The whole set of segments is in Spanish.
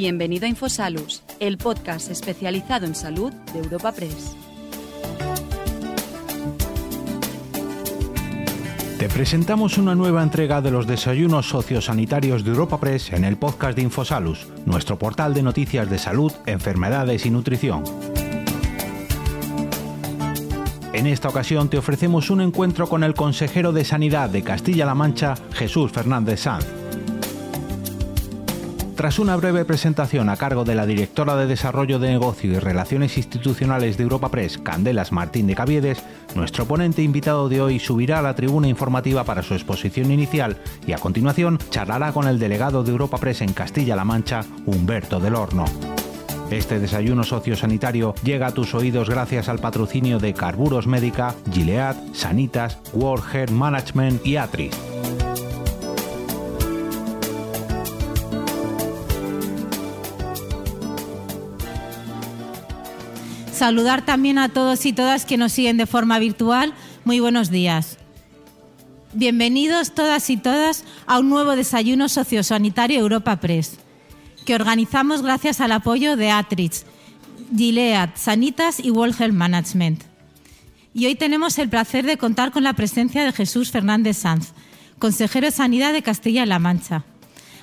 Bienvenido a Infosalus, el podcast especializado en salud de Europa Press. Te presentamos una nueva entrega de los desayunos sociosanitarios de Europa Press en el podcast de Infosalus, nuestro portal de noticias de salud, enfermedades y nutrición. En esta ocasión te ofrecemos un encuentro con el consejero de Sanidad de Castilla-La Mancha, Jesús Fernández Sanz. Tras una breve presentación a cargo de la directora de Desarrollo de Negocio y Relaciones Institucionales de Europa Press, Candelas Martín de Caviedes, nuestro ponente invitado de hoy subirá a la tribuna informativa para su exposición inicial y a continuación charlará con el delegado de Europa Press en Castilla-La Mancha, Humberto del Horno. Este desayuno sociosanitario llega a tus oídos gracias al patrocinio de Carburos Médica, Gilead, Sanitas, World Health Management y Atris. Saludar también a todos y todas que nos siguen de forma virtual. Muy buenos días. Bienvenidos todas y todas a un nuevo desayuno sociosanitario Europa Press, que organizamos gracias al apoyo de Atrix, Gilead, Sanitas y World Health Management. Y hoy tenemos el placer de contar con la presencia de Jesús Fernández Sanz, consejero de Sanidad de Castilla-La Mancha.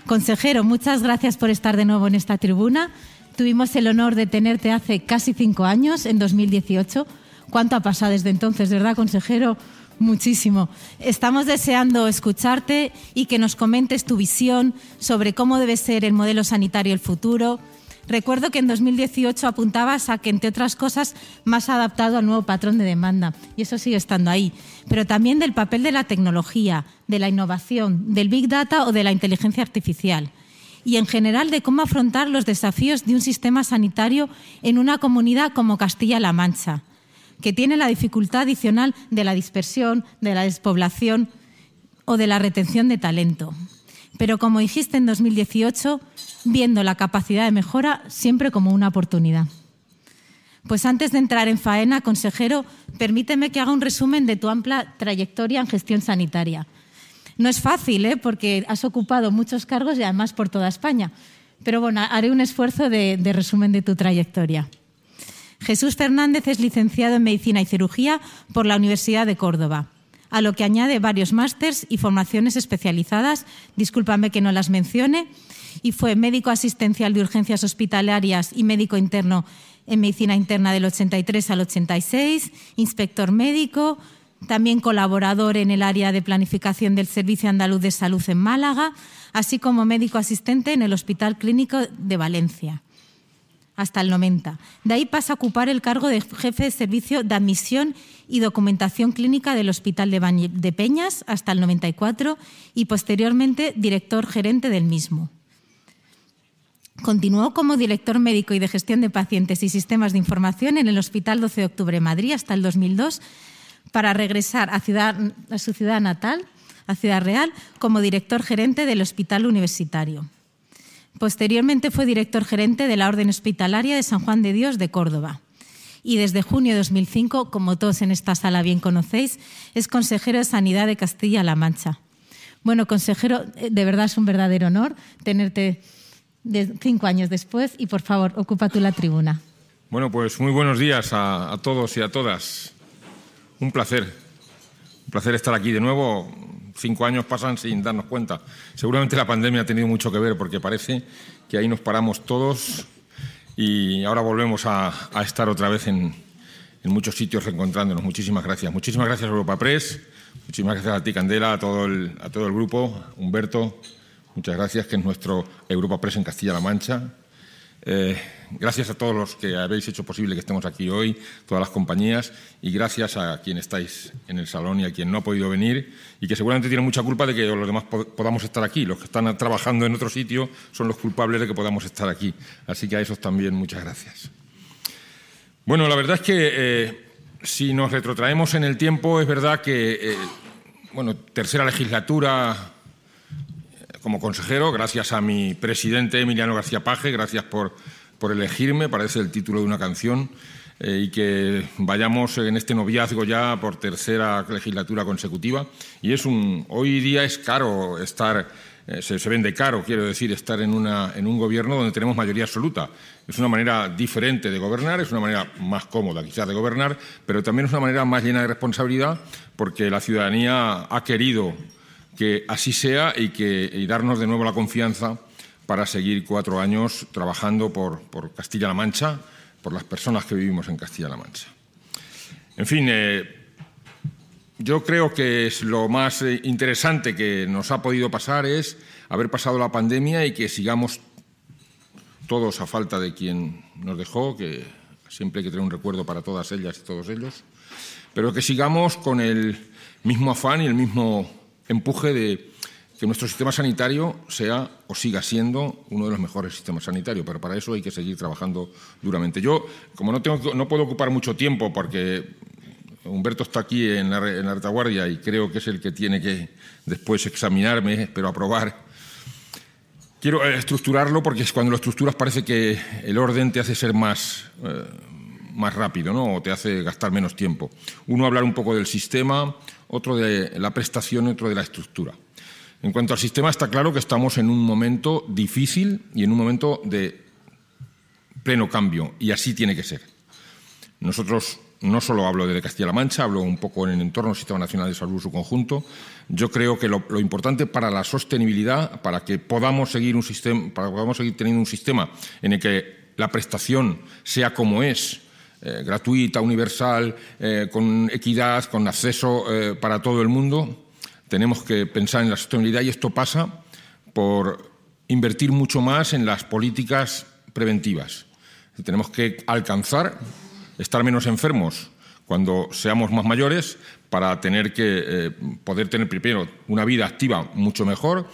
Consejero, muchas gracias por estar de nuevo en esta tribuna Tuvimos el honor de tenerte hace casi cinco años, en 2018. ¿Cuánto ha pasado desde entonces, verdad, consejero? Muchísimo. Estamos deseando escucharte y que nos comentes tu visión sobre cómo debe ser el modelo sanitario el futuro. Recuerdo que en 2018 apuntabas a que, entre otras cosas, más adaptado al nuevo patrón de demanda, y eso sigue estando ahí, pero también del papel de la tecnología, de la innovación, del Big Data o de la inteligencia artificial y en general de cómo afrontar los desafíos de un sistema sanitario en una comunidad como Castilla-La Mancha, que tiene la dificultad adicional de la dispersión, de la despoblación o de la retención de talento. Pero como dijiste en 2018, viendo la capacidad de mejora siempre como una oportunidad. Pues antes de entrar en faena, consejero, permíteme que haga un resumen de tu amplia trayectoria en gestión sanitaria no es fácil, ¿eh? porque has ocupado muchos cargos y además por toda España. Pero bueno, haré un esfuerzo de, resumen de tu trayectoria. Jesús Fernández es licenciado en Medicina y Cirugía por la Universidad de Córdoba, a lo que añade varios másters y formaciones especializadas, discúlpame que no las mencione, y fue médico asistencial de urgencias hospitalarias y médico interno en Medicina Interna del 83 al 86, inspector médico, también colaborador en el área de planificación del Servicio Andaluz de Salud en Málaga, así como médico asistente en el Hospital Clínico de Valencia hasta el 90. De ahí pasa a ocupar el cargo de jefe de servicio de admisión y documentación clínica del Hospital de, Peñas hasta el 94 y posteriormente director gerente del mismo. Continuó como director médico y de gestión de pacientes y sistemas de información en el Hospital 12 de Octubre de Madrid hasta el 2002 para regresar a, su ciudad natal, a Ciudad Real, como director gerente del Hospital Universitario. Posteriormente fue director gerente de la Orden Hospitalaria de San Juan de Dios de Córdoba. Y desde junio de 2005, como todos en esta sala bien conocéis, es consejero de Sanidad de Castilla-La Mancha. Bueno, consejero, eh, de verdad es un verdadero honor tenerte cinco años después y por favor, ocupa tú la tribuna. Bueno, pues muy buenos días a todos y a todas. Un placer. Un placer estar aquí de nuevo. Cinco años pasan sin darnos cuenta. Seguramente la pandemia ha tenido mucho que ver porque parece que ahí nos paramos todos y ahora volvemos a, estar otra vez en, muchos sitios reencontrándonos. Muchísimas gracias. Muchísimas gracias Europa Press. Muchísimas gracias a ti, Candela, a todo el, a todo el grupo. Humberto, muchas gracias, que es nuestro Europa Press en Castilla-La Mancha. Eh, gracias a todos los que habéis hecho posible que estemos aquí hoy, todas las compañías, y gracias a quien estáis en el salón y a quien no ha podido venir y que seguramente tiene mucha culpa de que los demás podamos estar aquí. Los que están trabajando en otro sitio son los culpables de que podamos estar aquí. Así que a esos también muchas gracias. Bueno, la verdad es que eh, si nos retrotraemos en el tiempo, es verdad que, eh, bueno, tercera legislatura como consejero, gracias a mi presidente Emiliano García Paje, gracias por, por elegirme, parece el título de una canción. eh, y que vayamos en este noviazgo ya por tercera legislatura consecutiva. Y es un, hoy día es caro estar, eh, se, vende caro, quiero decir, estar en, una, en un gobierno donde tenemos mayoría absoluta. Es una manera diferente de gobernar, es una manera más cómoda quizás de gobernar, pero también es una manera más llena de responsabilidad porque la ciudadanía ha querido que así sea y, que, y darnos de nuevo la confianza para seguir cuatro años trabajando por, por Castilla-La Mancha por las personas que vivimos en Castilla-La Mancha. En fin, eh, yo creo que es lo más eh, interesante que nos ha podido pasar es haber pasado la pandemia y que sigamos todos a falta de quien nos dejó, que siempre hay que tener un recuerdo para todas ellas y todos ellos, pero que sigamos con el mismo afán y el mismo empuje de que nuestro sistema sanitario sea o siga siendo uno de los mejores sistemas sanitarios, pero para eso hay que seguir trabajando duramente. Yo, como no, tengo, no puedo ocupar mucho tiempo porque Humberto está aquí en la, retaguardia y creo que es el que tiene que después examinarme, pero aprobar. Quiero eh, estructurarlo porque cuando lo estructuras parece que el orden te hace ser más, eh, más rápido ¿no? o te hace gastar menos tiempo. Uno hablar un poco del sistema, otro de la prestación y otro de la estructura. En cuanto al sistema, está claro que estamos en un momento difícil y en un momento de pleno cambio, y así tiene que ser. Nosotros no solo hablo de Castilla-La Mancha, hablo un poco en el entorno del Sistema Nacional de Salud su conjunto. Yo creo que lo, importante para la sostenibilidad, para que podamos seguir un sistema, para que podamos seguir teniendo un sistema en el que la prestación sea como es, eh, gratuita, universal, eh, con equidad, con acceso eh, para todo el mundo, tenemos que pensar en la sostenibilidad y esto pasa por invertir mucho más en las políticas preventivas. Tenemos que alcanzar estar menos enfermos cuando seamos más mayores para tener que eh, poder tener primero una vida activa mucho mejor,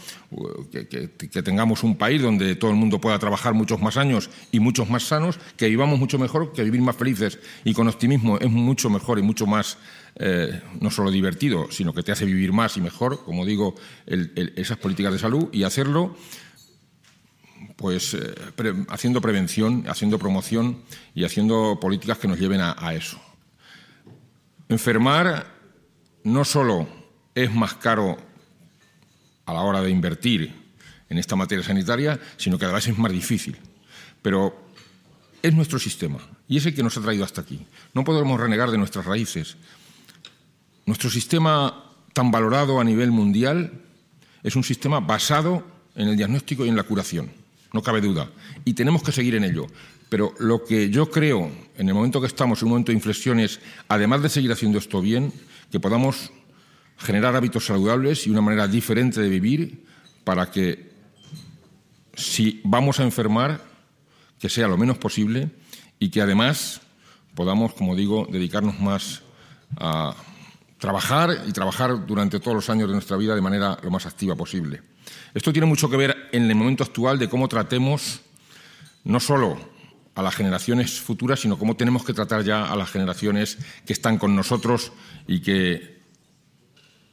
que, tengamos un país donde todo el mundo pueda trabajar muchos más años y muchos más sanos, que vivamos mucho mejor, que vivir más felices y con optimismo es mucho mejor y mucho más eh, no solo divertido, sino que te hace vivir más y mejor, como digo, esas políticas de salud y hacerlo pues eh, haciendo prevención, haciendo promoción y haciendo políticas que nos lleven a, eso. Enfermar no solo es más caro a la hora de invertir en esta materia sanitaria, sino que además es más difícil. Pero es nuestro sistema y es el que nos ha traído hasta aquí. No podemos renegar de nuestras raíces. Nuestro sistema tan valorado a nivel mundial es un sistema basado en el diagnóstico y en la curación, no cabe duda, y tenemos que seguir en ello. Pero lo que yo creo en el momento que estamos, en un momento de inflexión, es, además de seguir haciendo esto bien, que podamos generar hábitos saludables y una manera diferente de vivir para que si vamos a enfermar, que sea lo menos posible y que además podamos, como digo, dedicarnos más a trabajar y trabajar durante todos los años de nuestra vida de manera lo más activa posible. Esto tiene mucho que ver en el momento actual de cómo tratemos no solo a las generaciones futuras, sino cómo tenemos que tratar ya a las generaciones que están con nosotros y que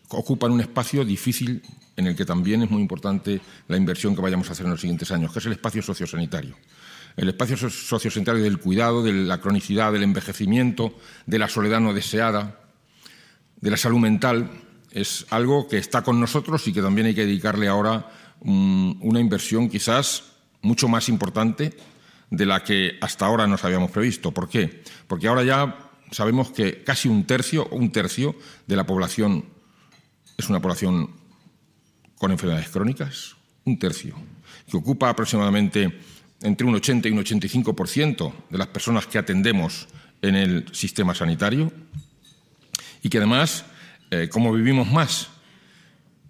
ocupan un espacio difícil en el que también es muy importante la inversión que vayamos a hacer en los siguientes años, que es el espacio sociosanitario. El espacio sociosanitario del cuidado, de la cronicidad, del envejecimiento, de la soledad no deseada, de la salud mental es algo que está con nosotros y que también hay que dedicarle ahora una inversión quizás mucho más importante de la que hasta ahora nos habíamos previsto. ¿Por qué? Porque ahora ya sabemos que casi un tercio o un tercio de la población es una población con enfermedades crónicas, un tercio, que ocupa aproximadamente entre un 80 y un 85% de las personas que atendemos en el sistema sanitario y que además, eh, como vivimos más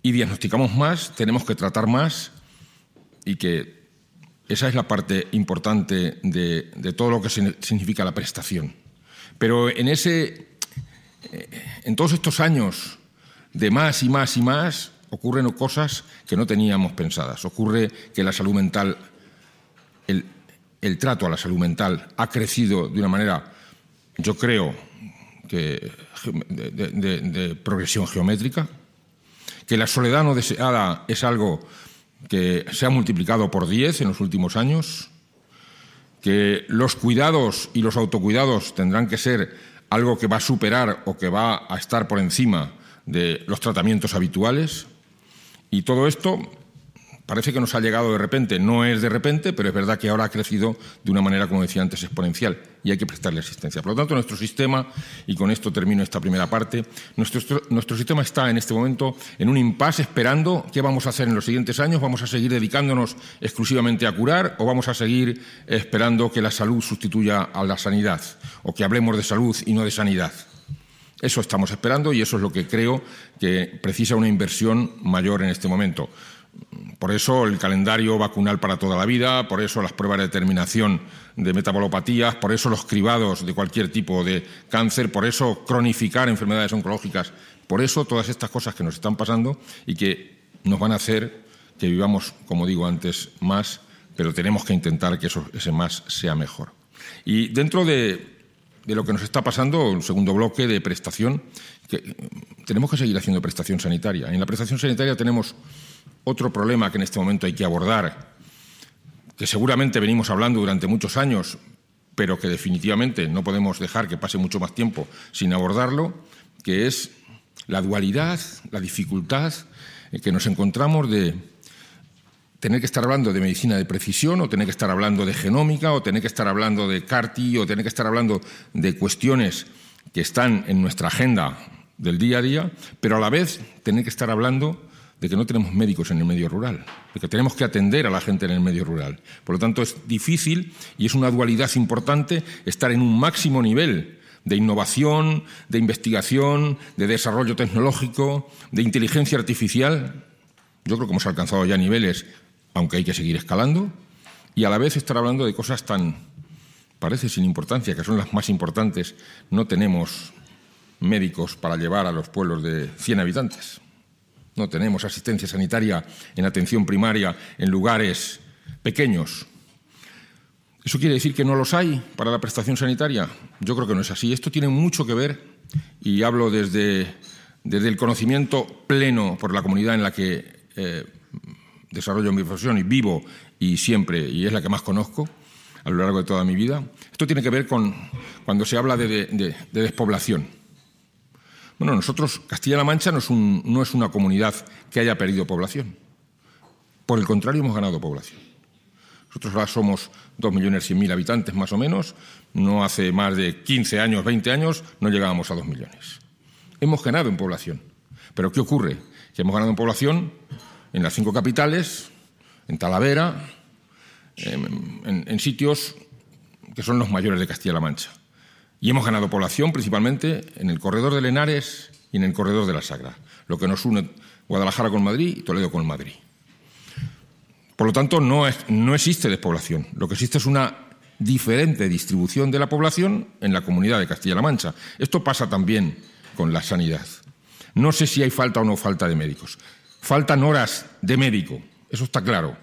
y diagnosticamos más, tenemos que tratar más y que esa es la parte importante de, todo lo que significa la prestación. Pero en, ese, eh, en todos estos años de más y más y más ocurren cosas que no teníamos pensadas. Ocurre que la salud mental, el, trato a la salud mental ha crecido de una manera, yo creo, que, de, progresión geométrica, que la soledad no deseada es algo que se ha multiplicado por 10 en los últimos años, que los cuidados y los autocuidados tendrán que ser algo que va a superar o que va a estar por encima de los tratamientos habituales. Y todo esto parece que nos ha llegado de repente. No es de repente, pero es verdad que ahora ha crecido de una manera, como decía antes, exponencial y hay que prestarle asistencia. Por lo tanto, nuestro sistema, y con esto termino esta primera parte, nuestro, sistema está en este momento en un impasse esperando qué vamos a hacer en los siguientes años. ¿Vamos a seguir dedicándonos exclusivamente a curar o vamos a seguir esperando que la salud sustituya a la sanidad o que hablemos de salud y no de sanidad? Eso estamos esperando y eso es lo que creo que precisa una inversión mayor en este momento. Por eso el calendario vacunal para toda la vida, por eso las pruebas de determinación de metabolopatías, por eso los cribados de cualquier tipo de cáncer, por eso cronificar enfermedades oncológicas, por eso todas estas cosas que nos están pasando y que nos van a hacer que vivamos, como digo antes, más, pero tenemos que intentar que ese más sea mejor. Y dentro de, lo que nos está pasando, el segundo bloque de prestación, tenemos que seguir haciendo prestación sanitaria. En la prestación sanitaria tenemos otro problema que en este momento hay que abordar, que seguramente venimos hablando durante muchos años, pero que definitivamente no podemos dejar que pase mucho más tiempo sin abordarlo, que es la dualidad, la dificultad que nos encontramos de tener que estar hablando de medicina de precisión o tener que estar hablando de genómica o tener que estar hablando de CARTI o tener que estar hablando de cuestiones que están en nuestra agenda del día a día, pero a la vez tener que estar hablando de que no tenemos médicos en el medio rural, de que tenemos que atender a la gente en el medio rural. Por lo tanto, es difícil y es una dualidad importante estar en un máximo nivel de innovación, de investigación, de desarrollo tecnológico, de inteligencia artificial. Yo creo que hemos alcanzado ya niveles, aunque hay que seguir escalando, y a la vez estar hablando de cosas tan, parece sin importancia, que son las más importantes. No tenemos médicos para llevar a los pueblos de 100 habitantes. No tenemos asistencia sanitaria en atención primaria en lugares pequeños. ¿Eso quiere decir que no los hay para la prestación sanitaria? Yo creo que no es así. Esto tiene mucho que ver, y hablo desde, desde el conocimiento pleno por la comunidad en la que eh, desarrollo mi profesión y vivo y siempre, y es la que más conozco a lo largo de toda mi vida. Esto tiene que ver con cuando se habla de despoblación. Bueno, nosotros, Castilla-La Mancha no es, una comunidad que haya perdido población. Por el contrario, hemos ganado población. Nosotros ahora somos dos millones mil habitantes más o menos. No hace más de 15 años, 20 años, no llegábamos a dos millones. Hemos ganado en población. Pero ¿qué ocurre? Que hemos ganado en población en las cinco capitales, en Talavera, en sitios que son los mayores de Castilla-La Mancha. Y hemos ganado población principalmente en el corredor de Lenares y en el corredor de la Sagra, lo que nos une Guadalajara con Madrid y Toledo con Madrid. Por lo tanto, no, no existe despoblación. Lo que existe es una diferente distribución de la población en la comunidad de Castilla-La Mancha. Esto pasa también con la sanidad. No sé si hay falta o no falta de médicos. Faltan horas de médico, eso está claro,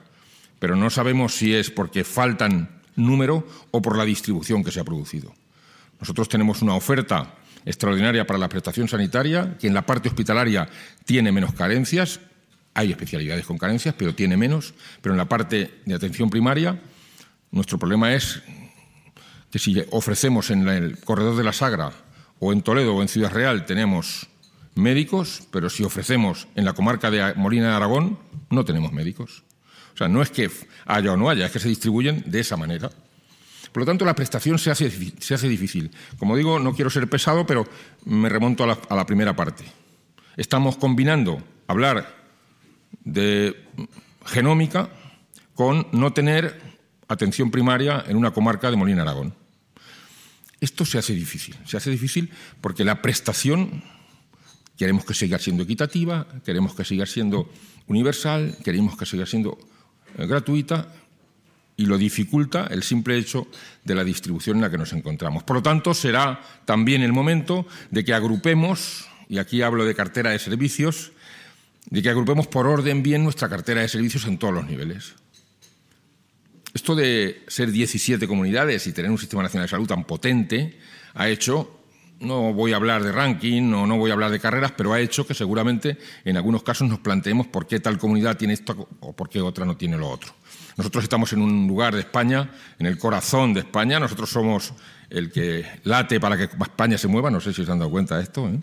pero no sabemos si es porque faltan número o por la distribución que se ha producido. Nosotros tenemos una oferta extraordinaria para la prestación sanitaria, que en la parte hospitalaria tiene menos carencias, hay especialidades con carencias, pero tiene menos, pero en la parte de atención primaria nuestro problema es que si ofrecemos en el corredor de la Sagra o en Toledo o en Ciudad Real tenemos médicos, pero si ofrecemos en la comarca de Molina de Aragón no tenemos médicos. O sea, no es que haya o no haya, es que se distribuyen de esa manera. Por lo tanto, la prestación se hace, difícil. Como digo, no quiero ser pesado, pero me remonto a la, a la primera parte. Estamos combinando hablar de genómica con no tener atención primaria en una comarca de Molina Aragón. Esto se hace difícil. Se hace difícil porque la prestación queremos que siga siendo equitativa, queremos que siga siendo universal, queremos que siga siendo eh, gratuita y lo dificulta el simple hecho de la distribución en la que nos encontramos. Por lo tanto, será también el momento de que agrupemos, y aquí hablo de cartera de servicios, de que agrupemos por orden bien nuestra cartera de servicios en todos los niveles. Esto de ser 17 comunidades y tener un sistema nacional de salud tan potente ha hecho no voy a hablar de ranking o no voy a hablar de carreras, pero ha hecho que seguramente en algunos casos nos planteemos por qué tal comunidad tiene esto o por qué otra no tiene lo otro. Nosotros estamos en un lugar de España, en el corazón de España, nosotros somos el que late para que España se mueva, no sé si os han dado cuenta de esto, ¿eh?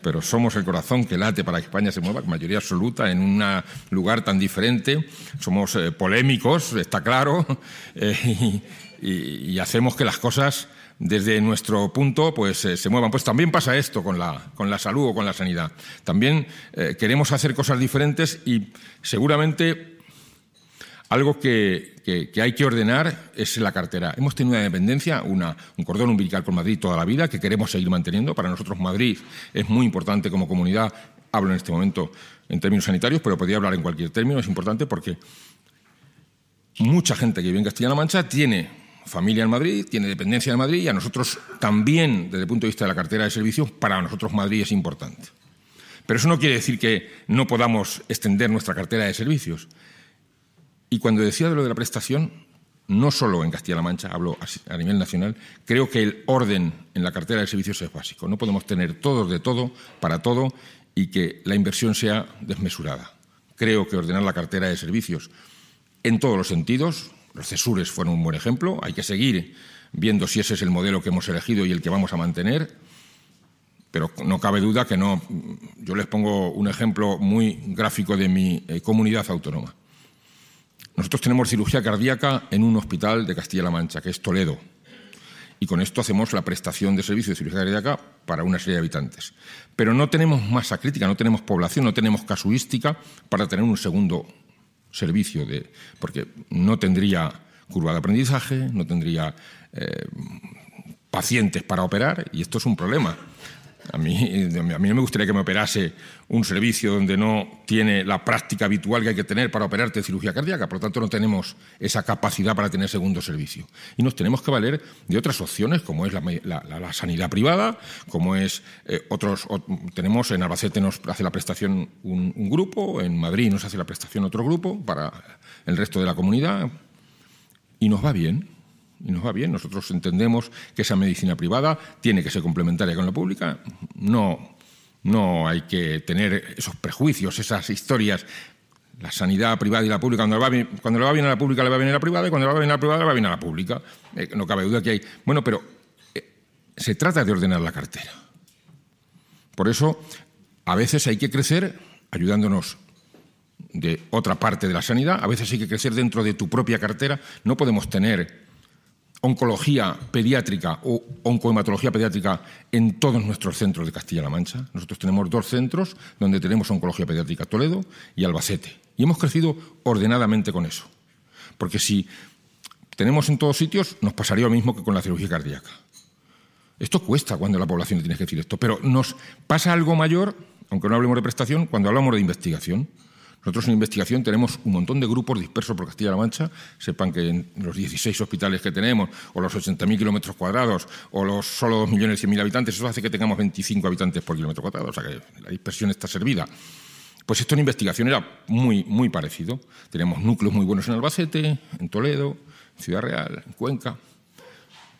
pero somos el corazón que late para que España se mueva, mayoría absoluta, en un lugar tan diferente, somos eh, polémicos, está claro, eh, y, hacemos que las cosas desde nuestro punto pues se muevan. Pues también pasa esto con la, con la salud o con la sanidad. También queremos hacer cosas diferentes y seguramente algo que, hay que ordenar es la cartera. Hemos tenido una dependencia, una, un cordón umbilical con Madrid toda la vida, que queremos seguir manteniendo. Para nosotros Madrid es muy importante como comunidad. Hablo en este momento en términos sanitarios, pero podría hablar en cualquier término. Es importante porque mucha gente que vive en Castilla-La Mancha tiene familia en Madrid, tiene dependencia en Madrid y a nosotros también, desde el punto de vista de la cartera de servicios, para nosotros Madrid es importante. Pero eso no quiere decir que no podamos extender nuestra cartera de servicios. Y cuando decía de lo de la prestación, no solo en Castilla-La Mancha, hablo a nivel nacional, creo que el orden en la cartera de servicios es básico. No podemos tener todos de todo, para todo, y que la inversión sea desmesurada. Creo que ordenar la cartera de servicios en todos los sentidos, los cesures fueron un buen ejemplo, hay que seguir viendo si ese es el modelo que hemos elegido y el que vamos a mantener, pero no cabe duda que no. Yo les pongo un ejemplo muy gráfico de mi eh, comunidad autónoma. Nosotros tenemos cirugía cardíaca en un hospital de Castilla-La Mancha, que es Toledo. Y con esto hacemos la prestación de servicio de cirugía cardíaca para una serie de habitantes. Pero no tenemos masa crítica, no tenemos población, no tenemos casuística para tener un segundo servicio, de, porque no tendría curva de aprendizaje, no tendría eh, pacientes para operar, y esto es un problema. A mí, a mí no me gustaría que me operase un servicio donde no tiene la práctica habitual que hay que tener para operarte cirugía cardíaca, por lo tanto no tenemos esa capacidad para tener segundo servicio. Y nos tenemos que valer de otras opciones, como es la, sanidad privada, como es eh, otros... tenemos en Albacete nos hace la prestación un, un grupo, en Madrid nos hace la prestación otro grupo para el resto de la comunidad, y nos va bien y nos va bien. Nosotros entendemos que esa medicina privada tiene que ser complementaria con la pública. No, no hay que tener esos prejuicios, esas historias. La sanidad privada y la pública, cuando le va bien, cuando a la pública, le va bien a la privada, y cuando le va bien a la privada, le va bien a la pública. Eh, no cabe duda que hay. Bueno, pero eh, se trata de ordenar la cartera. Por eso, a veces hay que crecer ayudándonos de otra parte de la sanidad, a veces hay que crecer dentro de tu propia cartera. No podemos tener oncología pediátrica o oncohematología pediátrica en todos nuestros centros de Castilla-La Mancha. Nosotros tenemos dos centros donde tenemos oncología pediátrica, Toledo y Albacete. Y hemos crecido ordenadamente con eso. Porque si tenemos en todos sitios, nos pasaría lo mismo que con la cirugía cardíaca. Esto cuesta cuando la población le tiene que decir esto, pero nos pasa algo mayor, aunque no hablemos de prestación, cuando hablamos de investigación. Nosotros en investigación tenemos un montón de grupos dispersos por Castilla-La Mancha. Sepan que en los 16 hospitales que tenemos, o los 80.000 kilómetros cuadrados, o los solo 2.100.000 habitantes, eso hace que tengamos 25 habitantes por kilómetro cuadrado. O sea que la dispersión está servida. Pues esto en investigación era muy, muy parecido. Tenemos núcleos muy buenos en Albacete, en Toledo, en Ciudad Real, en Cuenca,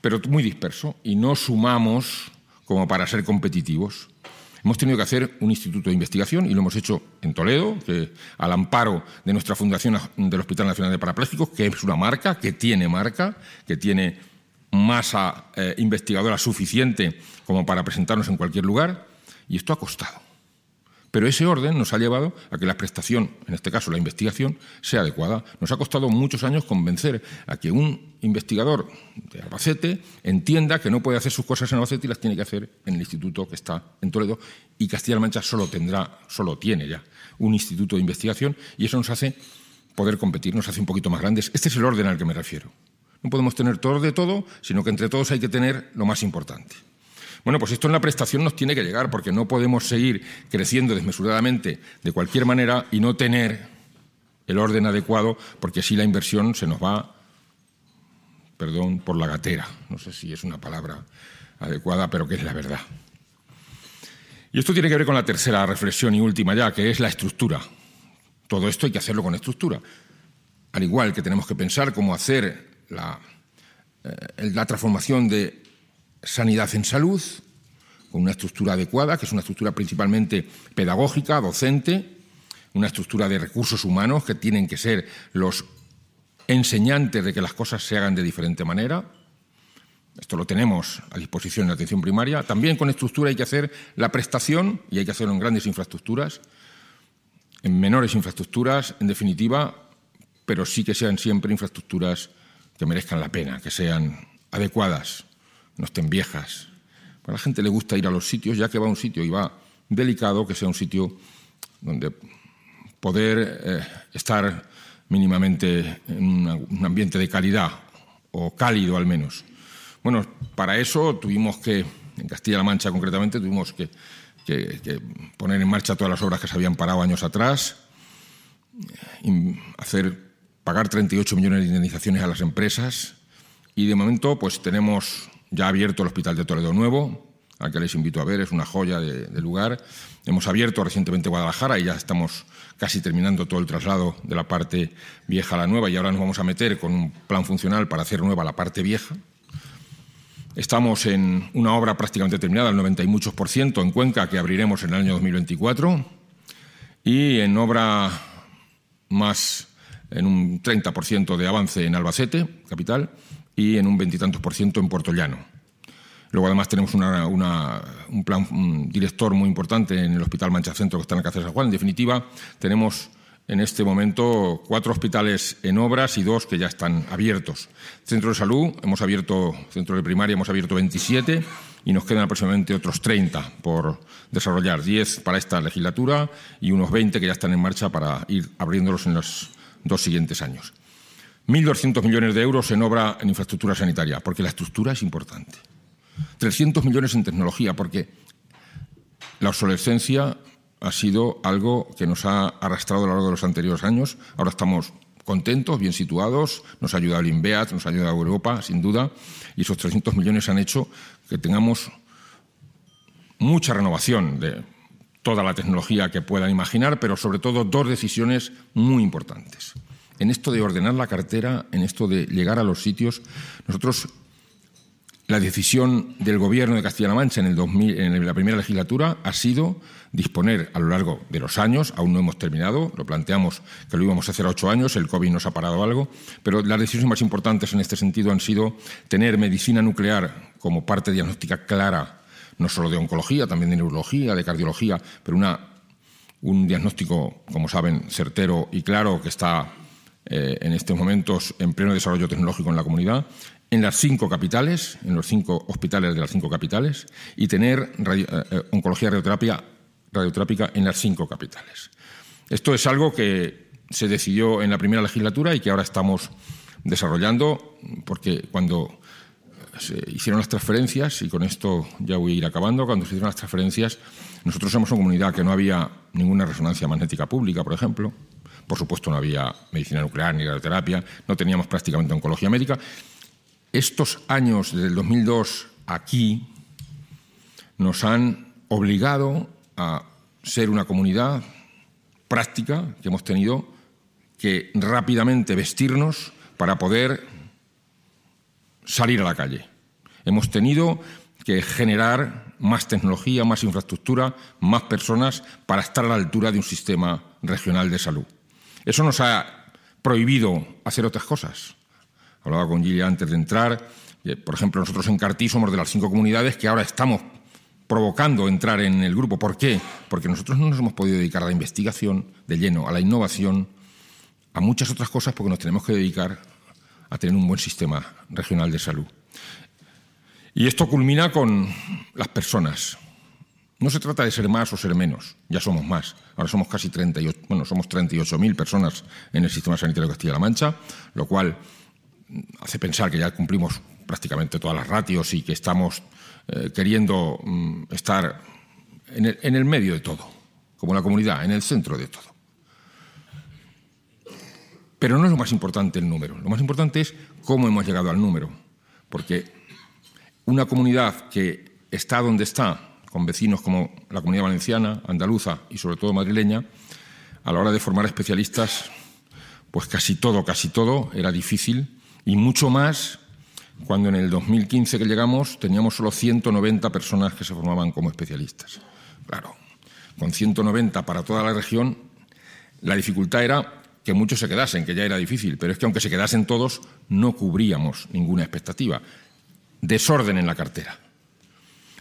pero muy disperso. Y no sumamos como para ser competitivos. Hemos tenido que hacer un instituto de investigación y lo hemos hecho en Toledo, al amparo de nuestra Fundación del Hospital Nacional de Parapléjicos, que es una marca, que tiene marca, que tiene masa eh, investigadora suficiente como para presentarnos en cualquier lugar, y esto ha costado. Pero ese orden nos ha llevado a que la prestación, en este caso la investigación, sea adecuada. Nos ha costado muchos años convencer a que un investigador de Albacete entienda que no puede hacer sus cosas en Albacete y las tiene que hacer en el instituto que está en Toledo y Castilla-La Mancha solo tendrá, solo tiene ya un instituto de investigación y eso nos hace poder competir, nos hace un poquito más grandes. Este es el orden al que me refiero. No podemos tener todo de todo, sino que entre todos hay que tener lo más importante. Bueno, pues esto en la prestación nos tiene que llegar, porque no podemos seguir creciendo desmesuradamente de cualquier manera y no tener el orden adecuado, porque así la inversión se nos va, perdón, por la gatera. No sé si es una palabra adecuada, pero que es la verdad. Y esto tiene que ver con la tercera reflexión y última ya, que es la estructura. Todo esto hay que hacerlo con estructura. Al igual que tenemos que pensar cómo hacer la, eh, la transformación de sanidad en salud, con una estructura adecuada, que es una estructura principalmente pedagógica, docente, una estructura de recursos humanos que tienen que ser los enseñantes de que las cosas se hagan de diferente manera. Esto lo tenemos a disposición en la atención primaria. También con estructura hay que hacer la prestación y hay que hacerlo en grandes infraestructuras, en menores infraestructuras, en definitiva, pero sí que sean siempre infraestructuras que merezcan la pena, que sean adecuadas, no estén viejas. A la gente le gusta ir a los sitios, ya que va a un sitio y va delicado, que sea un sitio donde poder eh, estar mínimamente en un ambiente de calidad, o cálido al menos. Bueno, para eso tuvimos que, en Castilla-La Mancha concretamente, tuvimos que, poner en marcha todas las obras que se habían parado años atrás, hacer pagar 38 millones de indemnizaciones a las empresas y de momento pues tenemos ya abierto el Hospital de Toledo Nuevo, al que les invito a ver, es una joya de, de lugar. Hemos abierto recientemente Guadalajara y ya estamos casi terminando todo el traslado de la parte vieja a la nueva y ahora nos vamos a meter con un plan funcional para hacer nueva la parte vieja. Estamos en una obra prácticamente terminada, al 90 y muchos por ciento, en Cuenca, que abriremos en el año 2024, y en obra más, en un 30% de avance en Albacete, capital, y en un veintitantos por ciento en Puerto Llano. Luego, además, tenemos un plan director muy importante en el Hospital Mancha Centro, que está en Alcácer San Juan. En definitiva, tenemos en este momento cuatro hospitales en obras y dos que ya están abiertos. Centro de salud, hemos abierto, centro de primaria, hemos abierto 27 y nos quedan aproximadamente otros 30 por desarrollar, 10 para esta legislatura y unos 20 que ya están en marcha para ir abriéndolos en los dos siguientes años. 1.200 millones de euros en obra en infraestructura sanitaria, porque la estructura es importante. 300 millones en tecnología, porque la obsolescencia ha sido algo que nos ha arrastrado a lo largo de los anteriores años. Ahora estamos contentos, bien situados, nos ha ayudado el INVEAT, nos ha ayudado Europa, sin duda, y esos 300 millones han hecho que tengamos mucha renovación de toda la tecnología que puedan imaginar, pero sobre todo dos decisiones muy importantes. En esto de ordenar la cartera, en esto de llegar a los sitios, nosotros la decisión del Gobierno de Castilla-La Mancha en, el 2000, en la primera legislatura ha sido disponer a lo largo de los años, aún no hemos terminado, lo planteamos que lo íbamos a hacer a ocho años, el COVID nos ha parado algo, pero las decisiones más importantes en este sentido han sido tener medicina nuclear como parte diagnóstica clara, no solo de oncología, también de neurología, de cardiología, pero una, un diagnóstico, como saben, certero y claro que está eh, en estos momentos en pleno desarrollo tecnológico en la comunidad en las cinco capitales, en los cinco hospitales de las cinco capitales, y tener eh, eh, oncología radioterapia, radioterápica en las cinco capitales. Esto es algo que se decidió en la primera legislatura y que ahora estamos desarrollando, porque cuando se hicieron las transferencias, y con esto ya voy a ir acabando, cuando se hicieron las transferencias, nosotros somos una comunidad que no había ninguna resonancia magnética pública, por ejemplo, por supuesto no había medicina nuclear ni radioterapia, no teníamos prácticamente oncología médica, estos años desde el 2002 aquí nos han obligado a ser una comunidad práctica que hemos tenido que rápidamente vestirnos para poder salir a la calle. Hemos tenido que generar más tecnología, más infraestructura, más personas para estar a la altura de un sistema regional de salud. Eso nos ha prohibido hacer otras cosas. Hablaba con Gilles antes de entrar. Por ejemplo, nosotros en Cartí somos de las cinco comunidades que ahora estamos provocando entrar en el grupo. ¿Por qué? Porque nosotros no nos hemos podido dedicar a la investigación de lleno, a la innovación, a muchas otras cosas, porque nos tenemos que dedicar a tener un buen sistema regional de salud. Y esto culmina con las personas. No se trata de ser más o ser menos, ya somos más. Ahora somos casi 38, bueno, somos 38.000 personas en el sistema sanitario de Castilla-La Mancha, lo cual hace pensar que ya cumplimos prácticamente todas las ratios y que estamos eh, queriendo mm, estar en el, en el medio de todo, como la comunidad, en el centro de todo. Pero no es lo más importante el número, lo más importante es cómo hemos llegado al número, porque una comunidad que está donde está, con vecinos como la comunidad valenciana, andaluza y sobre todo madrileña, a la hora de formar especialistas, pues casi todo, casi todo era difícil y mucho más cuando en el 2015 que llegamos teníamos solo 190 personas que se formaban como especialistas. Claro, con 190 para toda la región, la dificultad era que muchos se quedasen, que ya era difícil, pero es que aunque se quedasen todos, no cubríamos ninguna expectativa. Desorden en la cartera.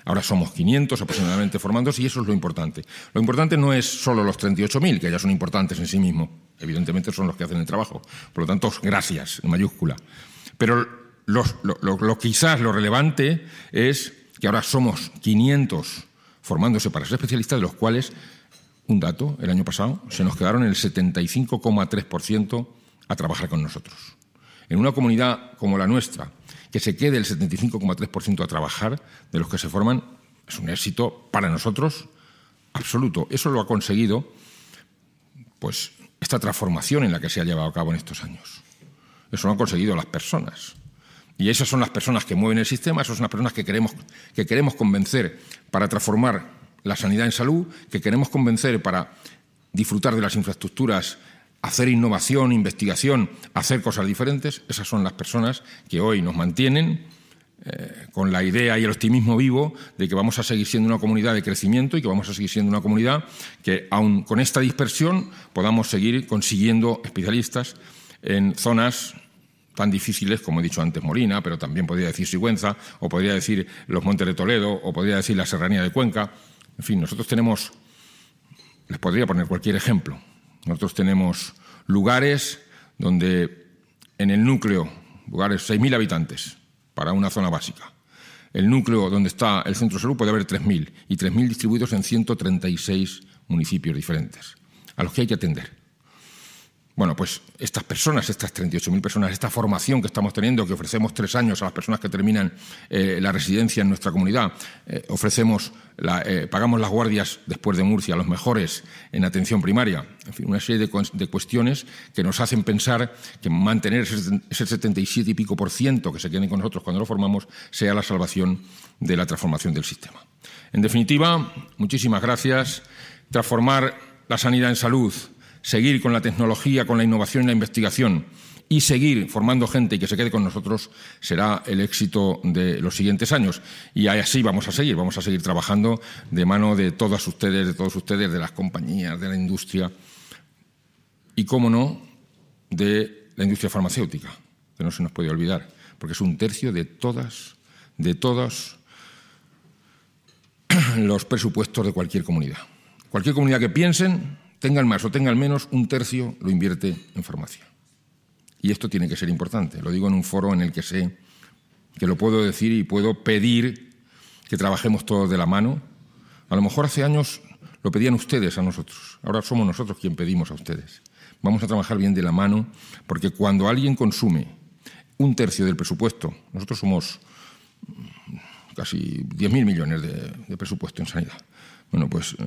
Ahora somos 500 aproximadamente formándose y eso es lo importante. Lo importante no es solo los 38.000, que ya son importantes en sí mismos. Evidentemente son los que hacen el trabajo. Por lo tanto, gracias, en mayúscula. Pero lo, quizás lo relevante es que ahora somos 500 formándose para ser especialistas, de los cuales, un dato, el año pasado, se nos quedaron el 75,3% a trabajar con nosotros. En una comunidad como la nuestra, que se quede el 75,3% a trabajar de los que se forman, es un éxito para nosotros absoluto. Eso lo ha conseguido pues, esta transformación en la que se ha llevado a cabo en estos años. Eso lo han conseguido las personas. Y esas son las personas que mueven el sistema, esas son las personas que queremos, que queremos convencer para transformar la sanidad en salud, que queremos convencer para disfrutar de las infraestructuras, hacer innovación, investigación, hacer cosas diferentes. Esas son las personas que hoy nos mantienen eh, con la idea y el optimismo vivo de que vamos a seguir siendo una comunidad de crecimiento y que vamos a seguir siendo una comunidad que, aun con esta dispersión, podamos seguir consiguiendo especialistas en zonas tan difíciles como he dicho antes Molina, pero también podría decir Sigüenza, o podría decir los Montes de Toledo, o podría decir la Serranía de Cuenca. En fin, nosotros tenemos, les podría poner cualquier ejemplo, nosotros tenemos lugares donde en el núcleo, lugares 6.000 habitantes para una zona básica. El núcleo donde está el centro salud puede haber 3.000 y 3.000 distribuidos en 136 municipios diferentes, a los que hay que atender. Bueno, pues estas personas, estas 38.000 personas, esta formación que estamos teniendo, que ofrecemos tres años a las personas que terminan eh, la residencia en nuestra comunidad, eh, ofrecemos, eh, pagamos las guardias después de Murcia, los mejores en atención primaria, en fin, una serie de, cuestiones que nos hacen pensar que mantener ese, ese 77 y pico por ciento que se queden con nosotros cuando lo formamos sea la salvación de la transformación del sistema. En definitiva, muchísimas gracias. Transformar la sanidad en salud seguir con la tecnología, con la innovación y la investigación y seguir formando gente y que se quede con nosotros será el éxito de los siguientes años. Y así vamos a seguir, vamos a seguir trabajando de mano de todas ustedes, de todos ustedes, de las compañías, de la industria y, cómo no, de la industria farmacéutica, que no se nos puede olvidar, porque es un tercio de todas, de todos los presupuestos de cualquier comunidad. Cualquier comunidad que piensen tengan más o tengan menos, un tercio lo invierte en farmacia. Y esto tiene que ser importante. Lo digo en un foro en el que sé que lo puedo decir y puedo pedir que trabajemos todos de la mano. A lo mejor hace años lo pedían ustedes a nosotros. Ahora somos nosotros quien pedimos a ustedes. Vamos a trabajar bien de la mano porque cuando alguien consume un tercio del presupuesto, nosotros somos casi 10.000 millones de, presupuesto en sanidad. Bueno, pues eh,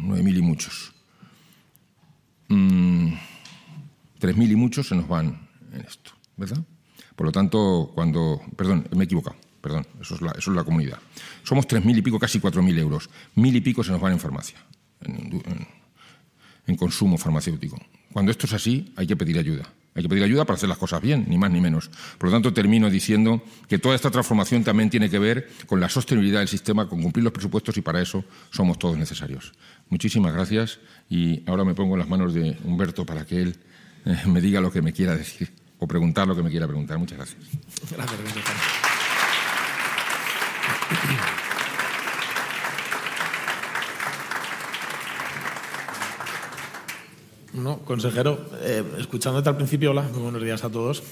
9.000 y muchos. 3.000 mm, y muchos se nos van en esto, ¿verdad? Por lo tanto, cuando. Perdón, me he equivocado. Perdón, eso es la, eso es la comunidad. Somos 3.000 y pico, casi 4.000 euros. Mil y pico se nos van en farmacia, en, consumo farmacéutico. Cuando esto es así, hay que pedir ayuda. Hay que pedir ayuda para hacer las cosas bien, ni más ni menos. Por lo tanto, termino diciendo que toda esta transformación también tiene que ver con la sostenibilidad del sistema, con cumplir los presupuestos y para eso somos todos necesarios. Muchísimas gracias y ahora me pongo en las manos de Humberto para que él eh, me diga lo que me quiera decir o preguntar lo que me quiera preguntar. Muchas gracias. No, consejero, eh, escuchándote al principio, hola, muy buenos días a todos.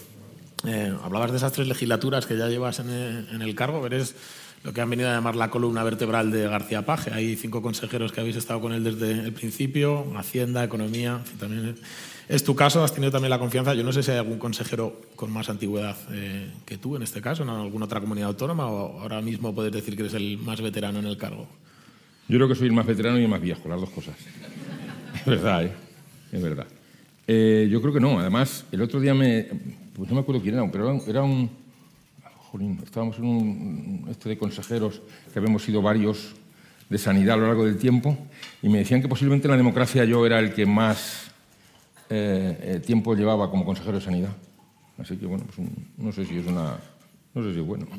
Eh, hablabas de esas tres legislaturas que ya llevas en el cargo. Eres lo que han venido a llamar la columna vertebral de García Paje. Hay cinco consejeros que habéis estado con él desde el principio, Hacienda, Economía, también es tu caso, has tenido también la confianza. Yo no sé si hay algún consejero con más antigüedad eh, que tú en este caso, en alguna otra comunidad autónoma, o ahora mismo puedes decir que eres el más veterano en el cargo. Yo creo que soy el más veterano y el más viejo, las dos cosas. Es verdad, ¿eh? Es verdad. Eh, yo creo que no. Además, el otro día me... Pues no me acuerdo quién era, pero era un estábamos en un este de consejeros que habíamos sido varios de sanidad a lo largo del tiempo y me decían que posiblemente en la democracia yo era el que más eh, eh, tiempo llevaba como consejero de sanidad. Así que, bueno, pues no sé si es una No sé si bueno.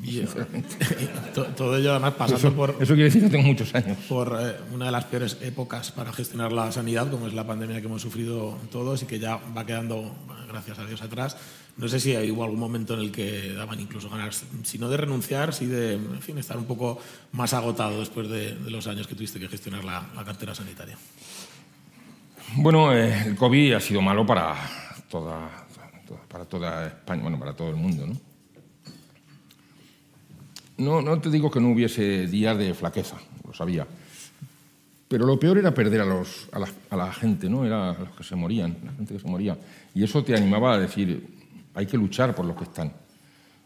todo ello además pasando eso, por... Eso quiere decir que tengo muchos años. Por eh, una de las peores épocas para gestionar la sanidad, como es la pandemia que hemos sufrido todos y que ya va quedando, gracias a Dios, atrás. No sé si hubo algún momento en el que daban incluso ganas, si no de renunciar, sí de en fin, estar un poco más agotado después de, los años que tuviste que gestionar la, cartera sanitaria. Bueno, eh, el COVID ha sido malo para toda, para toda España, bueno, para todo el mundo, ¿no? No, te digo que no hubiese días de flaqueza, lo sabía. Pero lo peor era perder a, los, a, la, a la gente, ¿no? Era a los que se morían, la gente que se moría. Y eso te animaba a decir, hay que luchar por los que están.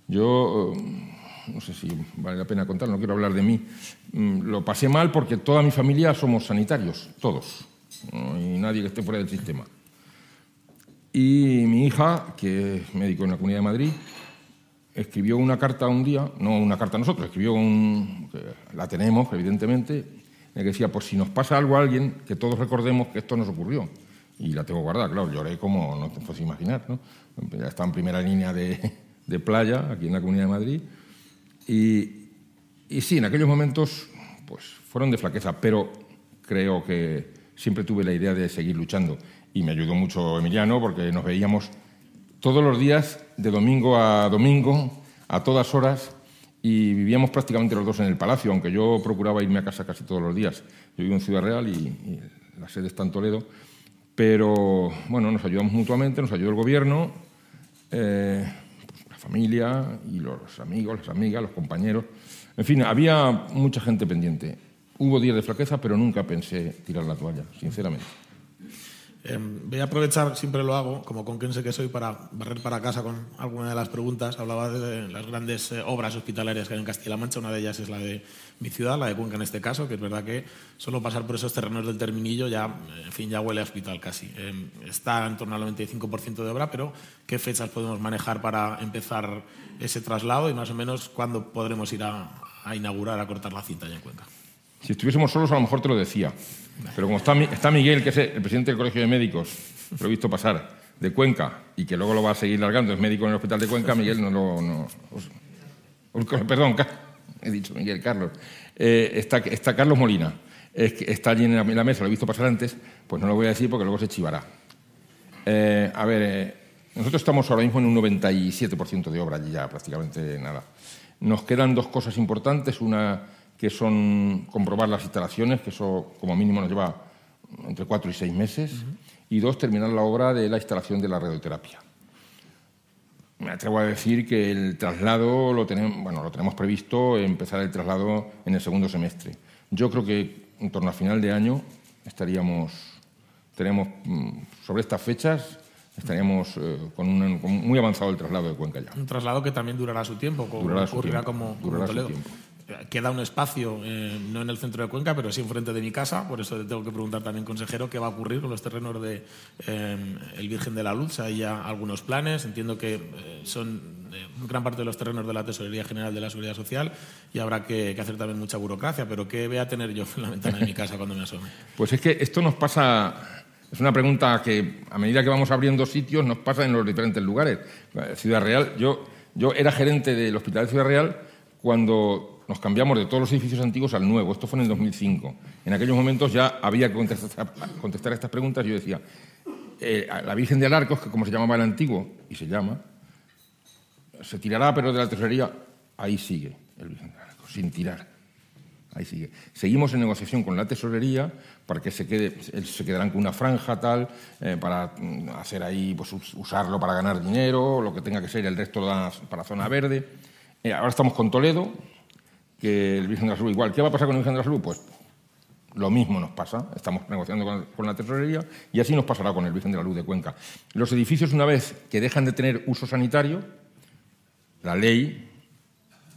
Yo, eh, no sé si vale la pena contar, no quiero hablar de mí, mm, lo pasé mal porque toda mi familia somos sanitarios, todos, hay nadie que esté fuera del sistema. Y mi hija, que es médico en la Comunidad de Madrid, escribió una carta un día, no una carta a nosotros, escribió un, la tenemos, evidentemente, en que decía, pues si nos pasa algo a alguien, que todos recordemos que esto nos ocurrió. Y la tengo guardada, claro, lloré como no te puedes imaginar, ¿no? Ya está en primera línea de, de, playa, aquí en la Comunidad de Madrid. Y, y sí, en aquellos momentos, pues fueron de flaqueza, pero creo que siempre tuve la idea de seguir luchando. Y me ayudó mucho Emiliano, porque nos veíamos todos los días, de domingo a domingo, a todas horas, y vivíamos prácticamente los dos en el palacio, aunque yo procuraba irme a casa casi todos los días. Yo vivo en Ciudad Real y, la sede está en Toledo, pero bueno, nos ayudamos mutuamente, nos ayudó el gobierno, eh, pues, la familia y los amigos, las amigas, los compañeros. En fin, había mucha gente pendiente. Hubo días de flaqueza, pero nunca pensé tirar la toalla, sinceramente. Em, voy a aprovechar, siempre lo hago, como con quien sé que soy, para barrer para casa con alguna de las preguntas. Hablaba de las grandes eh, obras hospitalarias que hay en Castilla-La Mancha. Una de ellas es la de mi ciudad, la de Cuenca en este caso, que es verdad que solo pasar por esos terrenos del Terminillo ya, en fin, ya huele a hospital casi. Em, está en torno al 95% de obra, pero ¿qué fechas podemos manejar para empezar ese traslado y más o menos cuándo podremos ir a, a inaugurar, a cortar la cinta ya en Cuenca? Si estuviésemos solos, a lo mejor te lo decía. Pero como está, está Miguel, que es el presidente del Colegio de Médicos, lo he visto pasar, de Cuenca, y que luego lo va a seguir largando, es médico en el Hospital de Cuenca, Miguel no lo... No, perdón, he dicho Miguel, Carlos. Eh, está, está, Carlos Molina, es que está allí en la, mesa, lo he visto pasar antes, pues no lo voy a decir porque luego se chivará. Eh, a ver, eh, nosotros estamos ahora mismo en un 97% de obra, ya prácticamente nada. Nos quedan dos cosas importantes, una que son comprobar las instalaciones, que eso como mínimo nos lleva entre cuatro y seis meses, y dos, terminar la obra de la instalación de la radioterapia. Me atrevo a decir que el traslado lo tenemos, bueno, lo tenemos previsto empezar el traslado en el segundo semestre. Yo creo que en torno a final de año estaríamos, tenemos mm, sobre estas fechas estaríamos eh, con, un, muy avanzado el traslado de Cuenca ya. Un traslado que también durará su tiempo, como durará ocurrirá como, durará Su tiempo queda un espacio, eh, no en el centro de Cuenca, pero sí enfrente de mi casa. Por eso tengo que preguntar también, consejero, qué va a ocurrir con los terrenos de eh, el Virgen de la Luz. Hay ya algunos planes. Entiendo que eh, son gran parte de los terrenos de la Tesorería General de la Seguridad Social y habrá que, hacer también mucha burocracia. Pero ¿qué voy a tener yo en la ventana de mi casa cuando me asome? Pues es que esto nos pasa. Es una pregunta que a medida que vamos abriendo sitios nos pasa en los diferentes lugares. Ciudad Real, yo, yo era gerente del Hospital de Ciudad Real cuando nos cambiamos de todos los edificios antiguos al nuevo. Esto fue en el 2005. En aquellos momentos ya había que contestar, estas preguntas. Yo decía, eh, la Virgen de Alarcos, que como se llamaba el antiguo, y se llama, se tirará, pero de la tesorería, ahí sigue el Virgen de Alarcos, sin tirar. Ahí sigue. Seguimos en negociación con la tesorería para que se quede, se quedarán con una franja tal, eh, para mm, hacer ahí, pues usarlo para ganar dinero, lo que tenga que ser el resto para zona verde. Eh, ahora estamos con Toledo, que el Virgen de la Salud igual. ¿Qué va a pasar con el Virgen de la Salud? Pues lo mismo nos pasa, estamos negociando con, la tesorería y así nos pasará con el Virgen de la Luz de Cuenca. Los edificios, una vez que dejan de tener uso sanitario, la ley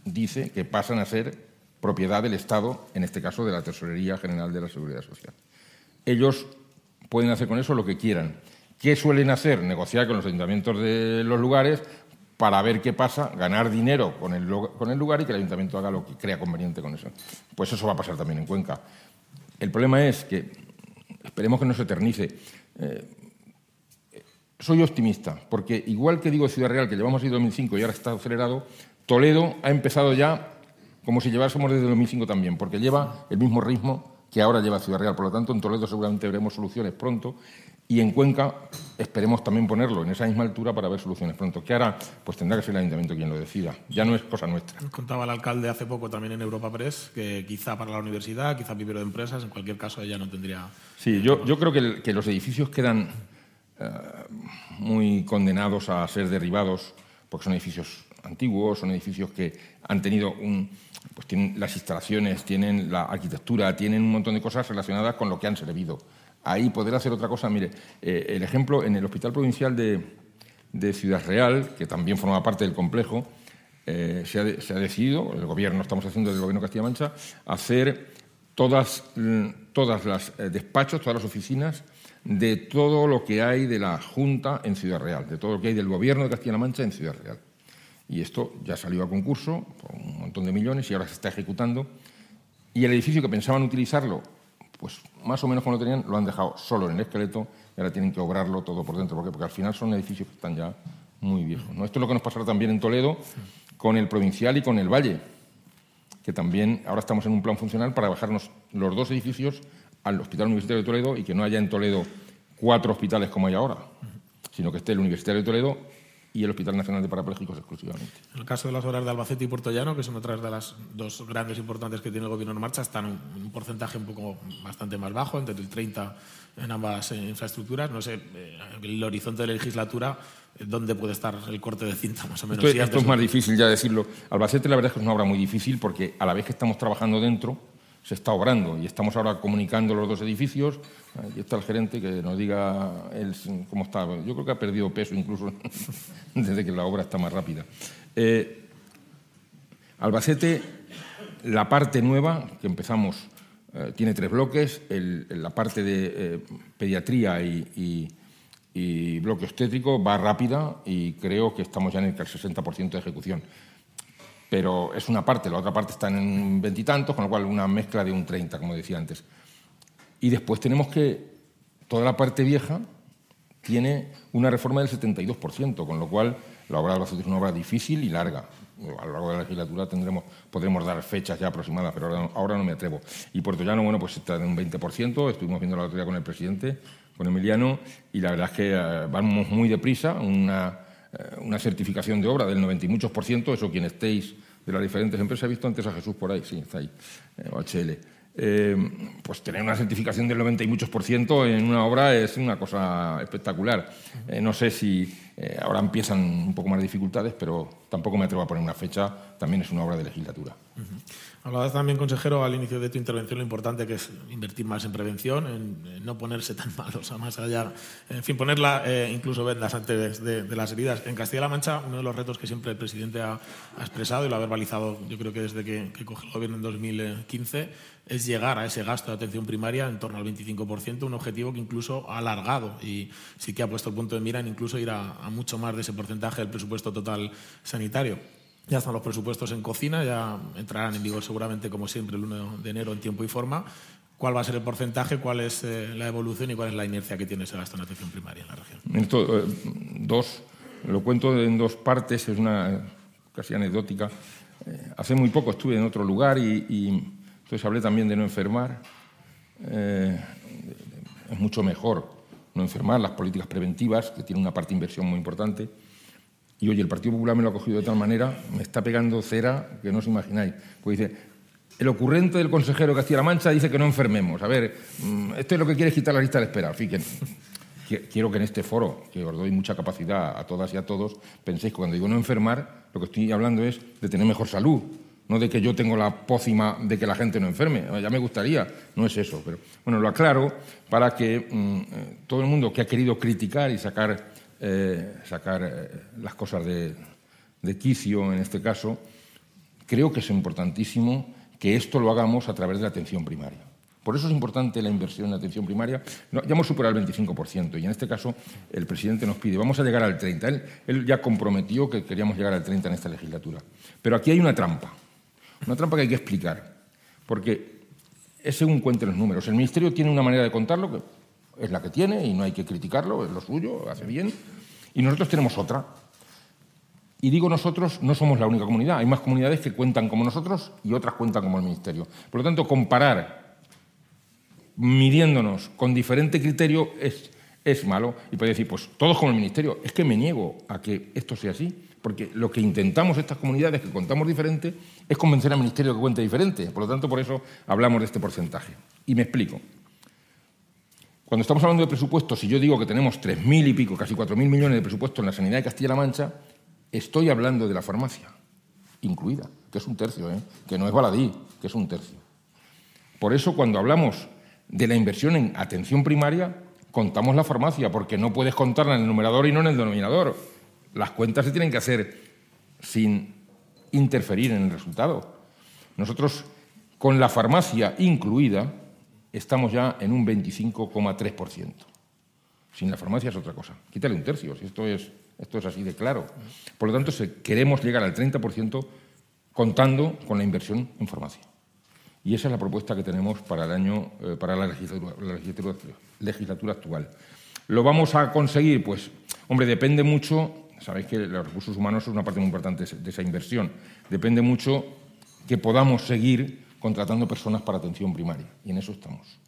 dice que pasan a ser propiedad del Estado, en este caso de la Tesorería General de la Seguridad Social. Ellos pueden hacer con eso lo que quieran. ¿Qué suelen hacer? Negociar con los ayuntamientos de los lugares para ver qué pasa, ganar dinero con el, con el lugar y que el ayuntamiento haga lo que crea conveniente con eso. Pues eso va a pasar también en Cuenca. El problema es que, esperemos que no se eternice, eh, soy optimista, porque igual que digo Ciudad Real, que llevamos ahí 2005 y ahora está acelerado, Toledo ha empezado ya como si llevásemos desde 2005 también, porque lleva el mismo ritmo que ahora lleva Ciudad Real. Por lo tanto, en Toledo seguramente veremos soluciones pronto y en Cuenca esperemos también ponerlo en esa misma altura para ver soluciones pronto. Que ahora pues tendrá que ser el ayuntamiento quien lo decida. Ya no es cosa nuestra. Contaba el alcalde hace poco también en Europa Press que quizá para la universidad, quizá vivero de empresas, en cualquier caso ella no tendría. Sí, yo, yo creo que, que los edificios quedan eh, muy condenados a ser derribados porque son edificios antiguos, son edificios que han tenido un, pues tienen las instalaciones, tienen la arquitectura, tienen un montón de cosas relacionadas con lo que han servido ahí poder hacer otra cosa. Mire, eh, el ejemplo en el Hospital Provincial de, Ciudad Real, que también forma parte del complejo, eh, se, ha, decidido, el gobierno, estamos haciendo del gobierno de Castilla-La Mancha, hacer todas, mm, todas las eh, despachos, todas las oficinas de todo lo que hay de la Junta en Ciudad Real, de todo lo que hay del gobierno de Castilla-La Mancha en Ciudad Real. Y esto ya salió a concurso por un montón de millones y ahora se está ejecutando. Y el edificio que pensaban utilizarlo pues más o menos como lo tenían, lo han dejado solo en el esqueleto y ahora tienen que obrarlo todo por dentro. ¿Por Porque al final son edificios que están ya muy viejos. Esto es lo que nos pasará también en Toledo con el Provincial y con el Valle, que también ahora estamos en un plan funcional para bajarnos los dos edificios al Hospital Universitario de Toledo y que no haya en Toledo cuatro hospitales como hay ahora, sino que esté el Universitario de Toledo y el Hospital Nacional de Parapléjicos exclusivamente. En el caso de las obras de Albacete y Puerto Llano, que son otras de las dos grandes importantes que tiene el Gobierno en marcha, están en un porcentaje un poco bastante más bajo, entre el 30 en ambas eh, infraestructuras. No sé, eh, el horizonte de la legislatura, eh, ¿dónde puede estar el corte de cinta más o menos? Esto, esto es más difícil ya decirlo. Albacete la verdad es que es una obra muy difícil porque a la vez que estamos trabajando dentro, se está obrando y estamos ahora comunicando los dos edificios. Aquí está el gerente que nos diga él cómo está. Yo creo que ha perdido peso incluso desde que la obra está más rápida. Eh, Albacete, la parte nueva que empezamos, eh, tiene tres bloques. la parte de eh, pediatría y, y bloque obstétrico va rápida y creo que estamos ya en el 60% de ejecución pero es una parte, la otra parte está en veintitantos, con lo cual una mezcla de un 30, como decía antes. Y después tenemos que, toda la parte vieja tiene una reforma del 72%, con lo cual la obra de Albacete es una obra difícil y larga. A lo largo de la legislatura tendremos, podremos dar fechas ya aproximadas, pero ahora, no me atrevo. Y Puerto Llano, bueno, pues está en un 20%, estuvimos viendo la día con el presidente, con Emiliano, y la verdad es que eh, vamos muy deprisa, una una certificación de obra del 90 y muchos por ciento, eso quien estéis de las diferentes empresas, he visto antes a Jesús por ahí, sí, está ahí, eh, OHL. Eh, pues tener una certificación del 90 y muchos por ciento en una obra es una cosa espectacular. no sé si ahora empiezan un poco más de dificultades, pero tampoco me atrevo a poner una fecha, también es una obra de legislatura. Hablabas también, consejero, al inicio de tu intervención lo importante que es invertir más en prevención, en, no ponerse tan mal, o sea, más allá, en fin, ponerla eh, incluso vendas antes de, las heridas. En Castilla-La Mancha, uno de los retos que siempre el presidente ha, expresado y lo ha verbalizado, yo creo que desde que, que coge el gobierno en 2015, es llegar a ese gasto de atención primaria en torno al 25%, un objetivo que incluso ha alargado y sí que ha puesto el punto de mira en incluso ir a, mucho más de ese porcentaje del presupuesto total sanitario. Ya están los presupuestos en cocina, ya entrarán en vigor seguramente, como siempre, el 1 de enero en tiempo y forma. ¿Cuál va a ser el porcentaje, cuál es eh, la evolución y cuál es la inercia que tiene ese gasto en atención primaria en la región? Esto, eh, dos, lo cuento en dos partes, es una casi anecdótica. Eh, hace muy poco estuve en otro lugar y, entonces hablé también de no enfermar. es mucho mejor no enfermar, las políticas preventivas, que tienen una parte de inversión muy importante. Y oye, el Partido Popular me lo ha cogido de tal manera, me está pegando cera que no os imagináis. Pues dice, el ocurrente del consejero Castilla-La Mancha dice que no enfermemos. A ver, mm, esto es lo que quiere quitar la lista de espera. Fíjense. Quiero que en este foro, que os doy mucha capacidad a todas y a todos, penséis que cuando digo no enfermar, lo que estoy hablando es de tener mejor salud, no de que yo tengo la pócima de que la gente no enferme. Ya me gustaría, no es eso. Pero bueno, lo aclaro para que mm, eh, todo el mundo que ha querido criticar y sacar eh, sacar eh, las cosas de, quicio en este caso, creo que es importantísimo que esto lo hagamos a través de la atención primaria. Por eso es importante la inversión en atención primaria. ya hemos superado el 25% y en este caso el presidente nos pide, vamos a llegar al 30%. Él, él, ya comprometió que queríamos llegar al 30% en esta legislatura. Pero aquí hay una trampa, una trampa que hay que explicar, porque es según cuenten los números. El Ministerio tiene una manera de contarlo que es la que tiene y no hay que criticarlo, es lo suyo, hace bien. Y nosotros tenemos otra. Y digo nosotros, no somos la única comunidad. Hay más comunidades que cuentan como nosotros y otras cuentan como el Ministerio. Por lo tanto, comparar midiéndonos con diferente criterio es, es malo. Y puede decir, pues todos como el Ministerio. Es que me niego a que esto sea así. Porque lo que intentamos estas comunidades que contamos diferente es convencer al Ministerio que cuente diferente. Por lo tanto, por eso hablamos de este porcentaje. Y me explico. Cuando estamos hablando de presupuestos, si yo digo que tenemos 3.000 y pico, casi 4.000 millones de presupuesto en la sanidad de Castilla-La Mancha, estoy hablando de la farmacia, incluida, que es un tercio, ¿eh? que no es baladí, que es un tercio. Por eso, cuando hablamos de la inversión en atención primaria, contamos la farmacia, porque no puedes contarla en el numerador y no en el denominador. Las cuentas se tienen que hacer sin interferir en el resultado. Nosotros, con la farmacia incluida, estamos ya en un 25,3%. Sin la farmacia es otra cosa. Quítale un tercio, si esto es, esto es así de claro. Por lo tanto, queremos llegar al 30% contando con la inversión en farmacia. Y esa es la propuesta que tenemos para, el año, eh, para la, legislatura, legislatura, actual. ¿Lo vamos a conseguir? Pues, hombre, depende mucho, sabéis que los recursos humanos son una parte muy importante de esa inversión, depende mucho que podamos seguir contratando personas para atención primaria. Y en eso estamos.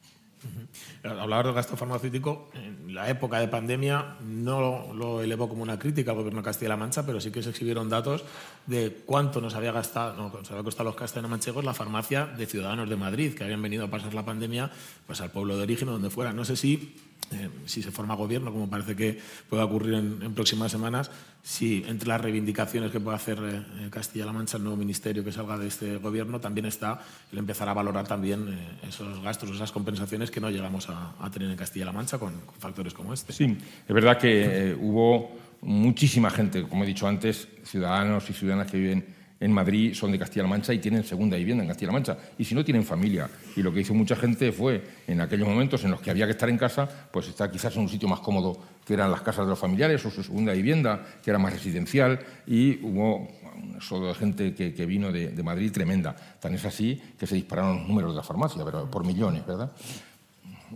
Hablar del gasto farmacéutico, en la época de pandemia no lo elevó como una crítica al gobierno de Castilla-La Mancha, pero sí que se exhibieron datos de cuánto nos había gastado, no, nos había costado los castellano-manchegos la farmacia de ciudadanos de Madrid que habían venido a pasar la pandemia pues, al pueblo de origen o donde fuera. No sé si eh, si se forma gobierno, como parece que pueda ocurrir en, próximas semanas, si entre las reivindicaciones que puede hacer eh, Castilla-La Mancha, el nuevo ministerio que salga de este gobierno, también está el empezar a valorar también eh, esos gastos, esas compensaciones que no llegamos a, tener en Castilla-La Mancha con, factores como este. Sí, es verdad que hubo muchísima gente, como he dicho antes, ciudadanos y ciudadanas que viven en Madrid son de Castilla-La Mancha y tienen segunda vivienda en Castilla-La Mancha. Y si no, tienen familia. Y lo que hizo mucha gente fue, en aquellos momentos en los que había que estar en casa, pues estar quizás en un sitio más cómodo, que eran las casas de los familiares o su segunda vivienda, que era más residencial. Y hubo un solo de gente que, vino de, Madrid tremenda. Tan es así que se dispararon los números de la farmacia, pero por millones, ¿verdad?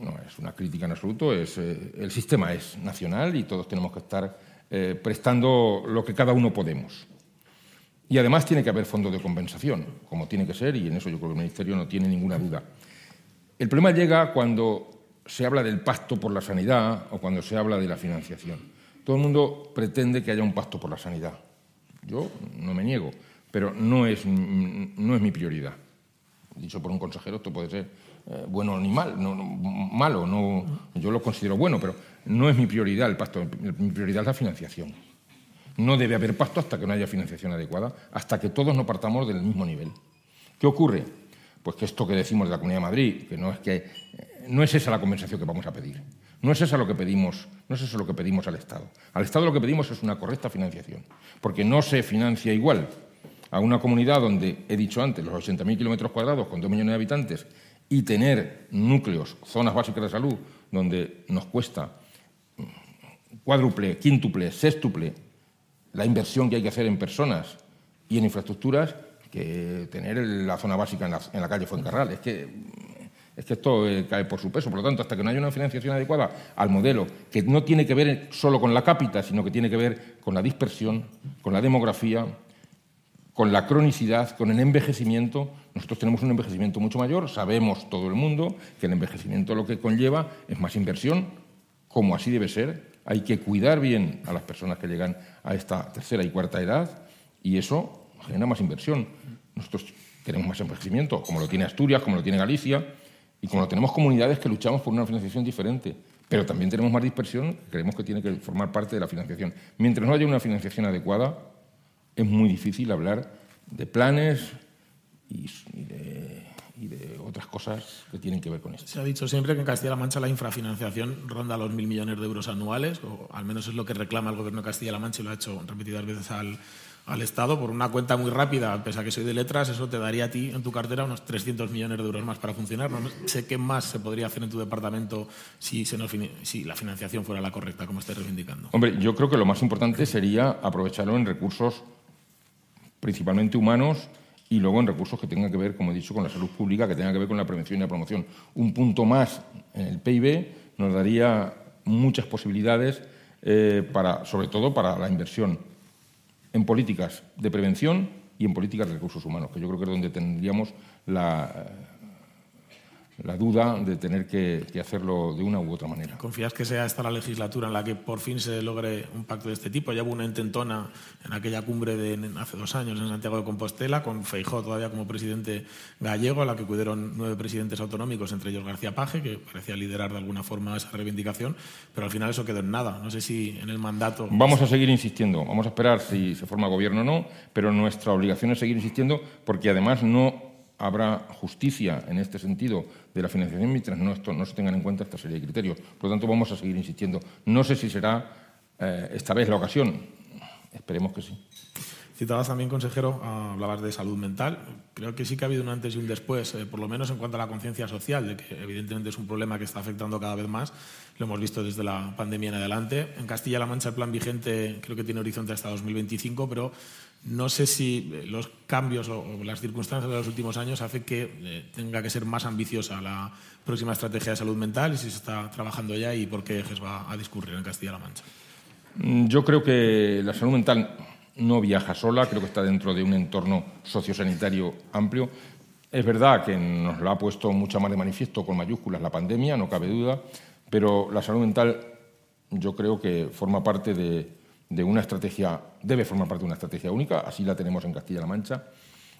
No es una crítica en absoluto, es, eh, el sistema es nacional y todos tenemos que estar eh, prestando lo que cada uno podemos. Y además tiene que haber fondo de compensación, como tiene que ser, y en eso yo creo que el Ministerio no tiene ninguna duda. El problema llega cuando se habla del pacto por la sanidad o cuando se habla de la financiación. Todo el mundo pretende que haya un pacto por la sanidad. Yo no me niego, pero no es, no es mi prioridad. Dicho por un consejero, esto puede ser eh, bueno ni mal, no, malo, no, yo lo considero bueno, pero no es mi prioridad el pacto, mi prioridad es la financiación. No debe haber pacto hasta que no haya financiación adecuada, hasta que todos no partamos del mismo nivel. ¿Qué ocurre? Pues que esto que decimos de la Comunidad de Madrid, que no es que no es esa la compensación que vamos a pedir. No es esa lo que pedimos, no es eso lo que pedimos al Estado. Al Estado lo que pedimos es una correcta financiación, porque no se financia igual a una comunidad donde he dicho antes los 80.000 kilómetros cuadrados con 2 millones de habitantes y tener núcleos, zonas básicas de salud, donde nos cuesta cuádruple, quíntuple, sextuple la inversión que hay que hacer en personas y en infraestructuras que tener la zona básica en la, calle Fuencarral. Es que, es que esto eh, cae por su peso. Por lo tanto, hasta que no haya una financiación adecuada al modelo, que no tiene que ver solo con la cápita, sino que tiene que ver con la dispersión, con la demografía, con la cronicidad, con el envejecimiento. Nosotros tenemos un envejecimiento mucho mayor, sabemos todo el mundo que el envejecimiento lo que conlleva es más inversión, como así debe ser, hay que cuidar bien a las personas que llegan a esta tercera y cuarta edad y eso genera más inversión. Nosotros tenemos más envejecimiento, como lo tiene Asturias, como lo tiene Galicia, y como lo tenemos comunidades que luchamos por una financiación diferente. Pero también tenemos más dispersión, creemos que tiene que formar parte de la financiación. Mientras no haya una financiación adecuada, es muy difícil hablar de planes y, de y de otras cosas que tienen que ver con esto. Se ha dicho siempre que en Castilla-La Mancha la infrafinanciación ronda los mil millones de euros anuales, o al menos es lo que reclama el gobierno de Castilla-La Mancha y lo ha hecho repetidas veces al, al Estado. Por una cuenta muy rápida, pese a que soy de letras, eso te daría a ti en tu cartera unos 300 millones de euros más para funcionar. No sé qué más se podría hacer en tu departamento si, se si la financiación fuera la correcta, como estés reivindicando. Hombre, yo creo que lo más importante sería aprovecharlo en recursos principalmente humanos y luego en recursos que tengan que ver, como he dicho, con la salud pública, que tengan que ver con la prevención y la promoción. Un punto más en el PIB nos daría muchas posibilidades, eh, para, sobre todo para la inversión. en políticas de prevención y en políticas de recursos humanos, que yo creo que es donde tendríamos la, la duda de tener que, hacerlo de una u otra manera. ¿Confías que sea esta la legislatura en la que por fin se logre un pacto de este tipo? Ya hubo una intentona en aquella cumbre de hace dos años en Santiago de Compostela, con Feijó todavía como presidente gallego, a la que acudieron nueve presidentes autonómicos, entre ellos García Paje, que parecía liderar de alguna forma esa reivindicación, pero al final eso quedó en nada. No sé si en el mandato... Vamos a seguir insistiendo, vamos a esperar si se forma gobierno o no, pero nuestra obligación es seguir insistiendo porque además no habrá justicia en este sentido de la financiación mientras no, no se tengan en cuenta esta serie de criterios. Por lo tanto, vamos a seguir insistiendo. No sé si será eh, esta vez la ocasión. Esperemos que sí. Citabas también, consejero, hablabas de salud mental. Creo que sí que ha habido un antes y un después, eh, por lo menos en cuanto a la conciencia social, de que evidentemente es un problema que está afectando cada vez más. Lo hemos visto desde la pandemia en adelante. En Castilla-La Mancha el plan vigente creo que tiene horizonte hasta 2025, pero no sé si eh, los cambios o, las circunstancias de los últimos años hacen que eh, tenga que ser más ambiciosa la próxima estrategia de salud mental y si se está trabajando ya y por qué va a discurrir en Castilla-La Mancha. Mm, yo creo que la salud mental no viaja sola, creo que está dentro de un entorno sociosanitario amplio. Es verdad que nos lo ha puesto mucha más de manifiesto con mayúsculas la pandemia, no cabe duda, pero la salud mental yo creo que forma parte de, de una estrategia, debe formar parte de una estrategia única, así la tenemos en Castilla-La Mancha,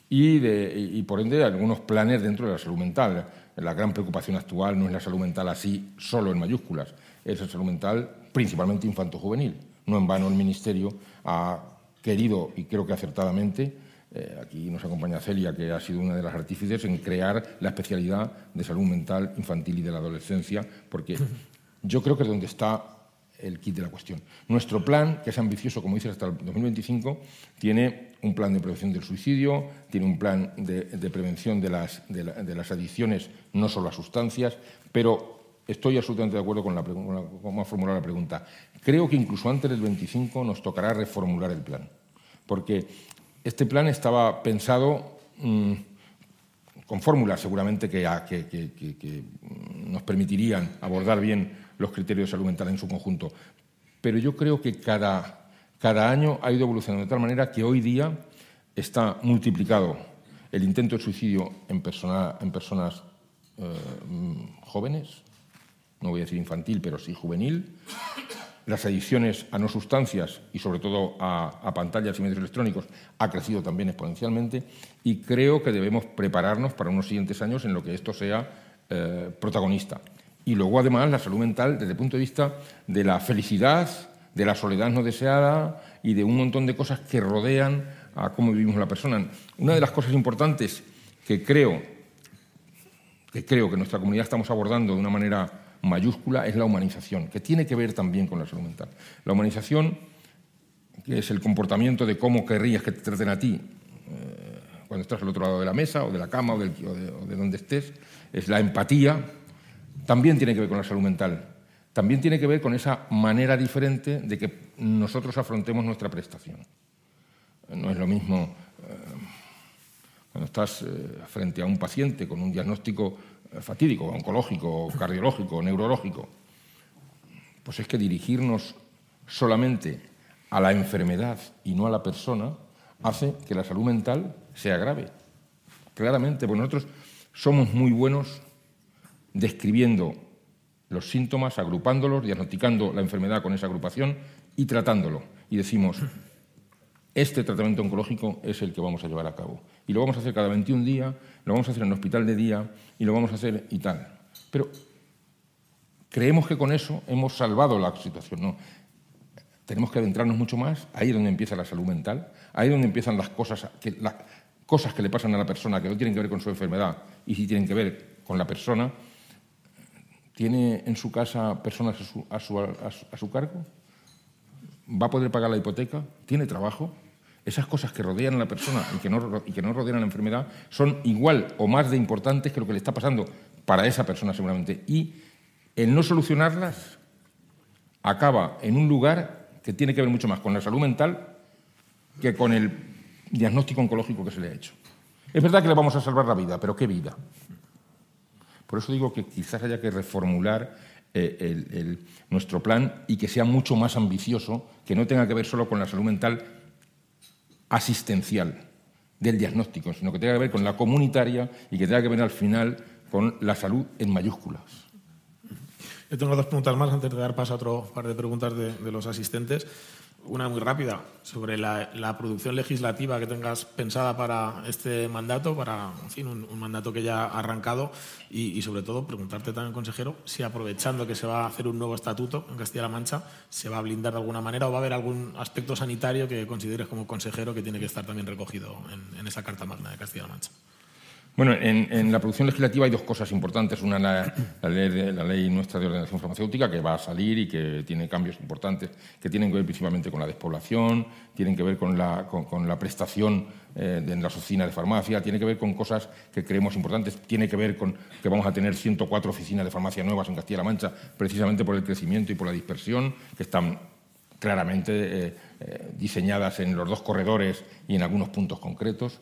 y, de, y por ende algunos planes dentro de la salud mental. La gran preocupación actual no es la salud mental así solo en mayúsculas, es la salud mental principalmente infanto-juvenil. No en vano el Ministerio ha querido, y creo que acertadamente, eh, aquí nos acompaña Celia, que ha sido una de las artífices en crear la especialidad de salud mental infantil y de la adolescencia, porque yo creo que es donde está el kit de la cuestión. Nuestro plan, que es ambicioso, como dices, hasta el 2025, tiene un plan de prevención del suicidio, tiene un plan de, prevención de las, adicciones, no solo a sustancias, pero estoy absolutamente de acuerdo con, la, cómo ha formulado la pregunta. Creo que incluso antes del 25 nos tocará reformular el plan, porque este plan estaba pensado mm, con fórmulas seguramente que nos permitirían abordar bien los criterios de salud mental en su conjunto. Pero yo creo que cada, cada año ha ido evolucionando de tal manera que hoy día está multiplicado el intento de suicidio en, en personas eh, jóvenes, no voy a decir infantil, pero sí juvenil, las adicciones a no sustancias y sobre todo a, pantallas y medios electrónicos ha crecido también exponencialmente y creo que debemos prepararnos para unos siguientes años en lo que esto sea eh, protagonista. Y luego, además, la salud mental desde el punto de vista de la felicidad, de la soledad no deseada y de un montón de cosas que rodean a cómo vivimos la persona. Una de las cosas importantes que creo que creo que nuestra comunidad estamos abordando de una manera mayúscula es la humanización, que tiene que ver también con la salud mental. La humanización, que es el comportamiento de cómo querrías que te traten a ti eh, cuando estás al otro lado de la mesa o de la cama o, de, o de donde estés, es la empatía, también tiene que ver con la salud mental. También tiene que ver con esa manera diferente de que nosotros afrontemos nuestra prestación. No es lo mismo eh, cuando estás eh, frente a un paciente con un diagnóstico eh, fatídico, oncológico, cardiológico, neurológico. Pues es que dirigirnos solamente a la enfermedad y no a la persona hace que la salud mental sea grave. Claramente, pues nosotros somos muy buenos describiendo los síntomas, agrupándolos, diagnosticando la enfermedad con esa agrupación y tratándolo. Y decimos, este tratamiento oncológico es el que vamos a llevar a cabo. Y lo vamos a hacer cada 21 días, lo vamos a hacer en el hospital de día y lo vamos a hacer y tal. Pero creemos que con eso hemos salvado la situación. No. Tenemos que adentrarnos mucho más. Ahí es donde empieza la salud mental. Ahí es donde empiezan las cosas que, cosas que le pasan a la persona que no tienen que ver con su enfermedad y sí tienen que ver con la persona ¿Tiene en su casa personas a su, cargo? ¿Va a poder pagar la hipoteca? ¿Tiene trabajo? Esas cosas que rodean a la persona y que, no, y que no rodean a la enfermedad son igual o más de importantes que lo que le está pasando para esa persona seguramente. Y el no solucionarlas acaba en un lugar que tiene que ver mucho más con la salud mental que con el diagnóstico oncológico que se le ha hecho. Es verdad que le vamos a salvar la vida, pero ¿qué vida? Por eso digo que quizás haya que reformular eh, nuestro plan y que sea mucho más ambicioso, que no tenga que ver solo con la salud mental asistencial del diagnóstico, sino que tenga que ver con la comunitaria y que tenga que ver al final con la salud en mayúsculas. Yo tengo dos preguntas más antes de dar paso a otro par de preguntas de, de los asistentes. Una muy rápida sobre la, la, producción legislativa que tengas pensada para este mandato, para en fin, un, mandato que ya ha arrancado y, y, sobre todo preguntarte también, consejero, si aprovechando que se va a hacer un nuevo estatuto en Castilla-La Mancha, se va a blindar de alguna manera o va a haber algún aspecto sanitario que consideres como consejero que tiene que estar también recogido en, en esa Carta Magna de Castilla-La Mancha. Bueno, en, la producción legislativa hay dos cosas importantes. Una, la, la, ley nuestra de ordenación farmacéutica, que va a salir y que tiene cambios importantes que tienen que ver principalmente con la despoblación, tienen que ver con la, con, la prestación eh, en las oficinas de farmacia, tiene que ver con cosas que creemos importantes, tiene que ver con que vamos a tener 104 oficinas de farmacia nuevas en Castilla-La Mancha, precisamente por el crecimiento y por la dispersión, que están claramente eh, eh, diseñadas en los dos corredores y en algunos puntos concretos.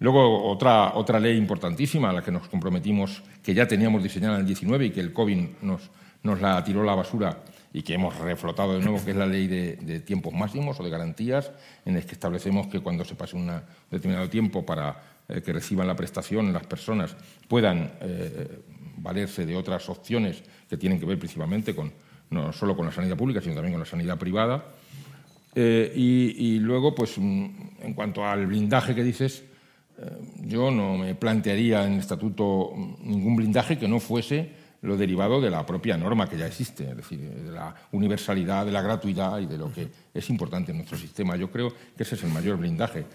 Luego, otra, otra ley importantísima a la que nos comprometimos, que ya teníamos diseñada en el 19 y que el COVID nos, nos la tiró a la basura y que hemos reflotado de nuevo, que es la ley de, tiempos máximos o de garantías, en el que establecemos que cuando se pase un determinado tiempo para eh, que reciban la prestación las personas puedan eh, valerse de otras opciones que tienen que ver principalmente con, no solo con la sanidad pública, sino también con la sanidad privada. Eh, y, y, luego, pues, mm, en cuanto al blindaje que dices, yo no me plantearía en el estatuto ningún blindaje que no fuese lo derivado de la propia norma que ya existe, es decir, de la universalidad, de la gratuidad y de lo que es importante en nuestro sistema. Yo creo que ese es el mayor blindaje.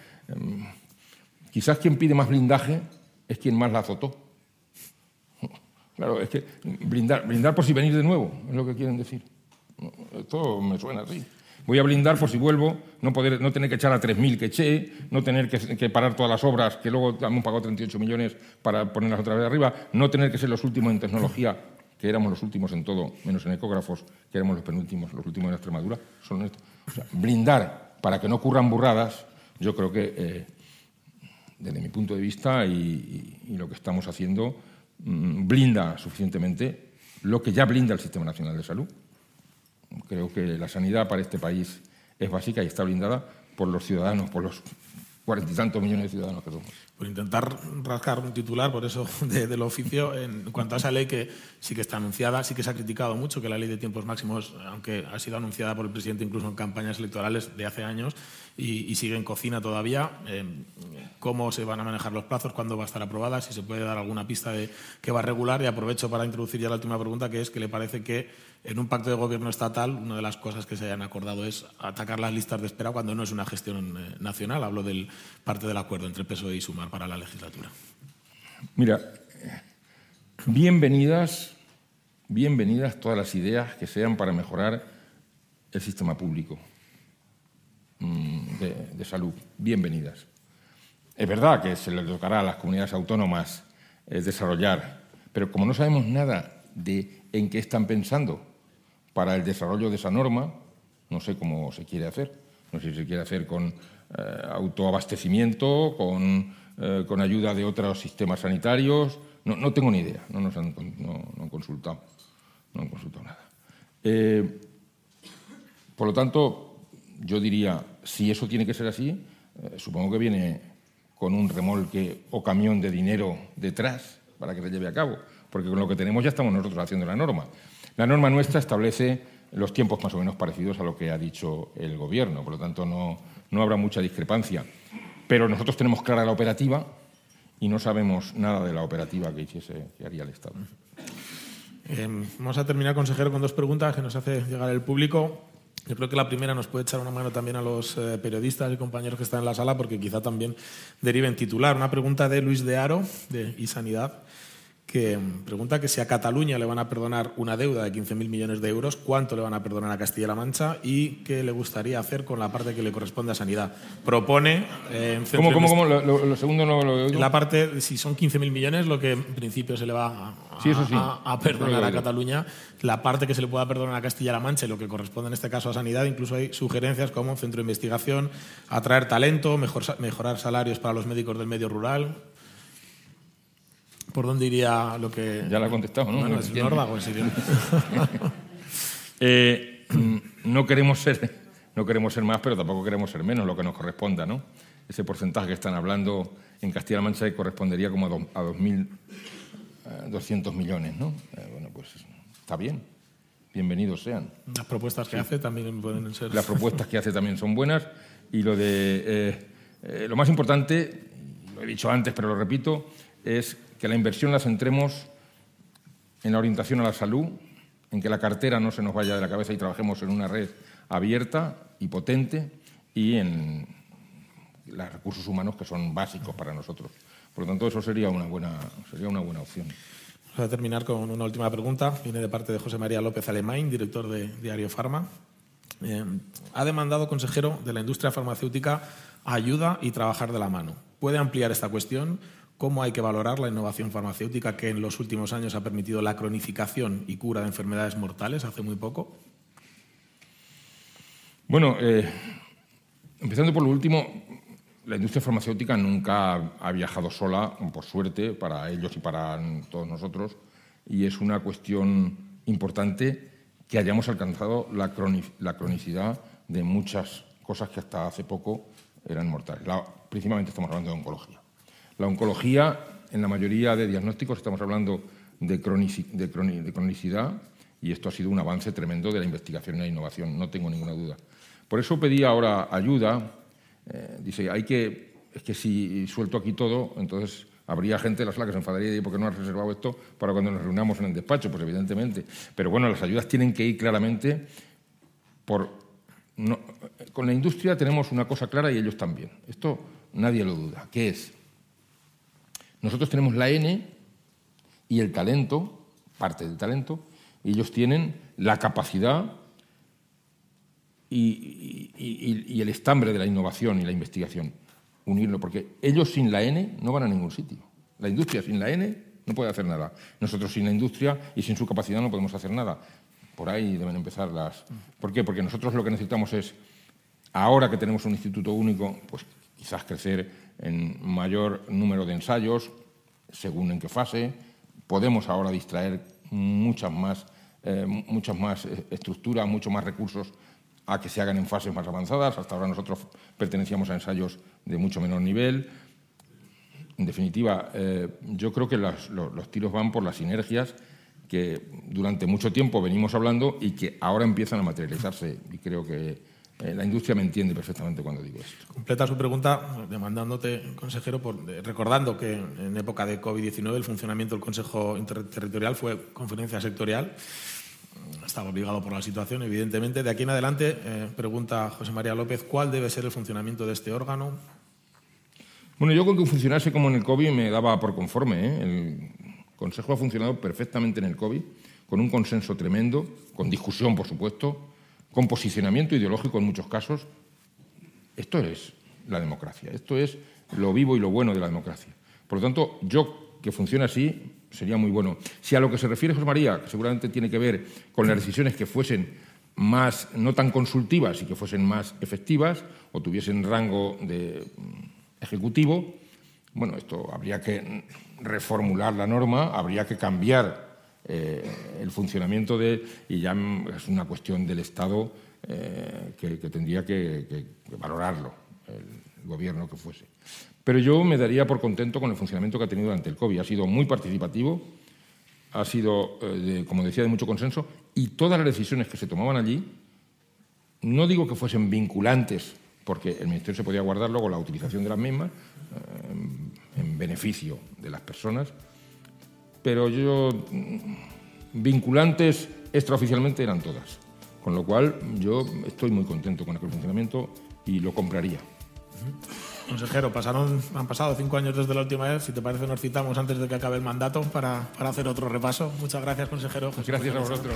Quizás quien pide más blindaje es quien más la azotó. Claro, es que blindar, blindar por si venir de nuevo, es lo que quieren decir. Esto me suena así. Voy a blindar por si vuelvo, no, poder, no tener que echar a 3.000 que eché, no tener que, parar todas las obras, que luego hemos pagado 38 millones para ponerlas otra vez arriba, no tener que ser los últimos en tecnología, que éramos los últimos en todo, menos en ecógrafos, que éramos los penúltimos, los últimos en Extremadura. Son esto. O sea, blindar para que no ocurran burradas, yo creo que, eh, desde mi punto de vista y, lo que estamos haciendo, mmm, blinda suficientemente lo que ya blinda el Sistema Nacional de Salud. Creo que la sanidad para este país es básica y está blindada por los ciudadanos, por los cuarenta y tantos millones de ciudadanos que somos. Por intentar rascar un titular, por eso, de, del oficio, en cuanto a esa ley que sí que está anunciada, sí que se ha criticado mucho que la ley de tiempos máximos, aunque ha sido anunciada por el presidente incluso en campañas electorales de hace años y, y sigue en cocina todavía, eh, cómo se van a manejar los plazos, cuándo va a estar aprobada, si se puede dar alguna pista de que va a regular. Y aprovecho para introducir ya la última pregunta, que es que le parece que en un pacto de gobierno estatal, una de las cosas que se hayan acordado es atacar las listas de espera cuando no es una gestión eh, nacional. Hablo del parte del acuerdo entre PSOE y Sumar para la legislatura. Mira, bienvenidas, bienvenidas todas las ideas que sean para mejorar el sistema público de, de salud. Bienvenidas. Es verdad que se le tocará a las comunidades autónomas eh, desarrollar, pero como no sabemos nada de en qué están pensando para el desarrollo de esa norma, no sé cómo se quiere hacer. No sé si se quiere hacer con eh, autoabastecimiento, con, eh, con, ayuda de otros sistemas sanitarios. No, tengo ni idea, no nos han, no, no han, consultado. No han consultado nada. Por lo tanto, yo diría, si eso tiene que ser así, eh, supongo que viene con un remolque o camión de dinero detrás para que se lleve a cabo, porque con lo que tenemos ya estamos nosotros haciendo la norma. La norma nuestra establece los tiempos más o menos parecidos a lo que ha dicho el Gobierno, por lo tanto no, no habrá mucha discrepancia. Pero nosotros tenemos clara la operativa y no sabemos nada de la operativa que, hiciese, que haría el Estado. Eh, vamos a terminar, consejero, con dos preguntas que nos hace llegar el público. Yo creo que la primera nos puede echar una mano también a los eh, periodistas y compañeros que están en la sala, porque quizá también derive en titular. Una pregunta de Luis de Aro, de iSanidad que pregunta que si a Cataluña le van a perdonar una deuda de 15.000 millones de euros, cuánto le van a perdonar a Castilla-La Mancha y qué le gustaría hacer con la parte que le corresponde a Sanidad. Propone... Eh, ¿Cómo, cómo, cómo? Lo, segundo no lo oigo. La parte, si son 15.000 millones, lo que en principio se le va a, sí, eso sí. a, a perdonar a Cataluña, la parte que se le pueda perdonar a Castilla-La Mancha y lo que corresponde en este caso a Sanidad, incluso hay sugerencias como centro de investigación, atraer talento, mejor, mejorar salarios para los médicos del medio rural, ¿Por dónde iría lo que.? Ya la ha contestado, ¿no? Bueno, es un órdago, en serio. eh, no queremos ser no queremos ser más, pero tampoco queremos ser menos, lo que nos corresponda, ¿no? Ese porcentaje que están hablando en Castilla-La Mancha correspondería como a 2.200 millones, ¿no? bueno, pues está bien bienvenidos sean. Las propuestas que hace también pueden ser. Las propuestas que hace también son buenas y lo de eh, eh, lo más importante, lo he dicho antes pero lo repito, es que la inversión la centremos en la orientación a la salud, en que la cartera no se nos vaya de la cabeza y trabajemos en una red abierta y potente y en los recursos humanos que son básicos para nosotros. Por lo tanto, eso sería una buena, sería una buena opción. Vamos a terminar con una última pregunta. Viene de parte de José María López Alemán, director de Diario Farma. Eh, ha demandado, consejero de la industria farmacéutica, ayuda y trabajar de la mano. ¿Puede ampliar esta cuestión? ¿Cómo hay que valorar la innovación farmacéutica que en los últimos años ha permitido la cronificación y cura de enfermedades mortales hace muy poco? Bueno, eh, empezando por lo último, la industria farmacéutica nunca ha viajado sola, por suerte, para ellos y para todos nosotros, y es una cuestión importante que hayamos alcanzado la, cronicidad de muchas cosas que hasta hace poco eran mortales. principalmente estamos hablando de oncología. La oncología, en la mayoría de diagnósticos, estamos hablando de, de cronicidad, y esto ha sido un avance tremendo de la investigación y la innovación, no tengo ninguna duda. Por eso pedí ahora ayuda eh, dice, hay que, es que si suelto aquí todo, entonces habría gente en la sala que se enfadaría y ¿por qué no has reservado esto para cuando nos reunamos en el despacho? Pues evidentemente. Pero bueno, las ayudas tienen que ir claramente por... con la industria tenemos una cosa clara y ellos también. Esto nadie lo duda. ¿Qué es? Nosotros tenemos la N y el talento, parte del talento, y ellos tienen la capacidad y, el estambre de la innovación y la investigación. Unirlo, porque ellos sin la N no van a ningún sitio. La industria sin la N no puede hacer nada. Nosotros sin la industria y sin su capacidad no podemos hacer nada. Por ahí deben empezar las... ¿Por qué? Porque nosotros lo que necesitamos es, ahora que tenemos un instituto único, pues quizás crecer en mayor número de ensayos, según en qué fase. Podemos ahora distraer muchas más, eh, muchas más eh, estructuras, muchos más recursos a que se hagan en fases más avanzadas. Hasta ahora nosotros pertenecíamos a ensayos de mucho menor nivel. En definitiva, eh, yo creo que los, tiros van por las sinergias que durante mucho tiempo venimos hablando y que ahora empiezan a materializarse. Y creo que eh, la industria me entiende perfectamente cuando digo esto. Completa su pregunta demandándote, consejero, por, recordando que en época de COVID-19 el funcionamiento del Consejo Interterritorial fue conferencia sectorial estaba obligado por la situación, evidentemente. De aquí en adelante, eh, pregunta José María López, ¿cuál debe ser el funcionamiento de este órgano? Bueno, yo con que funcionase como en el COVID me daba por conforme. ¿eh? El Consejo ha funcionado perfectamente en el COVID, con un consenso tremendo, con discusión, por supuesto, con posicionamiento ideológico en muchos casos. Esto es la democracia, esto es lo vivo y lo bueno de la democracia. Por lo tanto, yo que funcione así, sería muy bueno. Si a lo que se refiere José María, que seguramente tiene que ver con las decisiones que fuesen más, no tan consultivas y que fuesen más efectivas o tuviesen rango de mm, ejecutivo, bueno, esto habría que reformular la norma, habría que cambiar eh, el funcionamiento de, y ya es una cuestión del Estado eh, que, tendría que valorarlo, el gobierno que fuese. Pero yo me daría por contento con el funcionamiento que ha tenido durante el COVID. Ha sido muy participativo, ha sido, eh, como decía, de mucho consenso y todas las decisiones que se tomaban allí, no digo que fuesen vinculantes, porque el Ministerio se podía guardar luego la utilización de las mismas en beneficio de las personas, pero yo, vinculantes extraoficialmente eran todas. Con lo cual yo estoy muy contento con aquel funcionamiento y lo compraría. Consejero, pasaron, han pasado cinco años desde la última vez. Si te parece, nos citamos antes de que acabe el mandato para, para hacer otro repaso. Muchas gracias, consejero. gracias a vosotros.